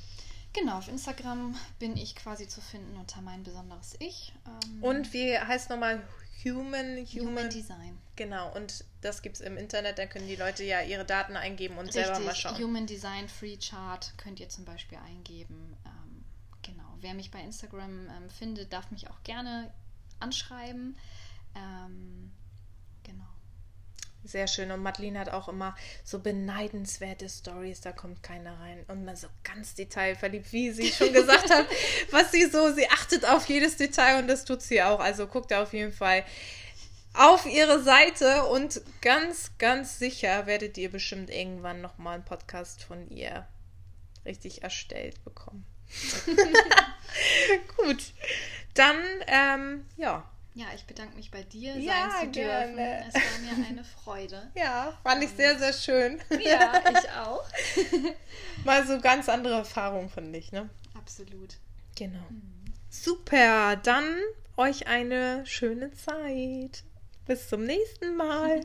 S2: Genau, auf Instagram bin ich quasi zu finden unter mein besonderes Ich.
S1: Ähm, und wie heißt nochmal Human,
S2: Human, Human Design.
S1: Genau, und das gibt es im Internet, da können die Leute ja ihre Daten eingeben und Richtig, selber mal schauen.
S2: Human Design Free Chart könnt ihr zum Beispiel eingeben. Ähm, genau, wer mich bei Instagram ähm, findet, darf mich auch gerne anschreiben. Ähm.
S1: Sehr schön. Und Madeline hat auch immer so beneidenswerte Stories, da kommt keiner rein. Und mal so ganz detailverliebt, wie sie schon gesagt hat, was sie so, sie achtet auf jedes Detail und das tut sie auch. Also guckt auf jeden Fall auf ihre Seite und ganz, ganz sicher werdet ihr bestimmt irgendwann nochmal einen Podcast von ihr richtig erstellt bekommen. Gut, dann, ähm, ja,
S2: ja, ich bedanke mich bei dir, sein ja, zu dürfen. Gerne. Es war mir eine Freude.
S1: Ja, fand ich sehr, sehr schön.
S2: Ja, ich auch.
S1: Mal so ganz andere Erfahrungen, finde ich, ne?
S2: Absolut.
S1: Genau. Mhm. Super, dann euch eine schöne Zeit. Bis zum nächsten Mal.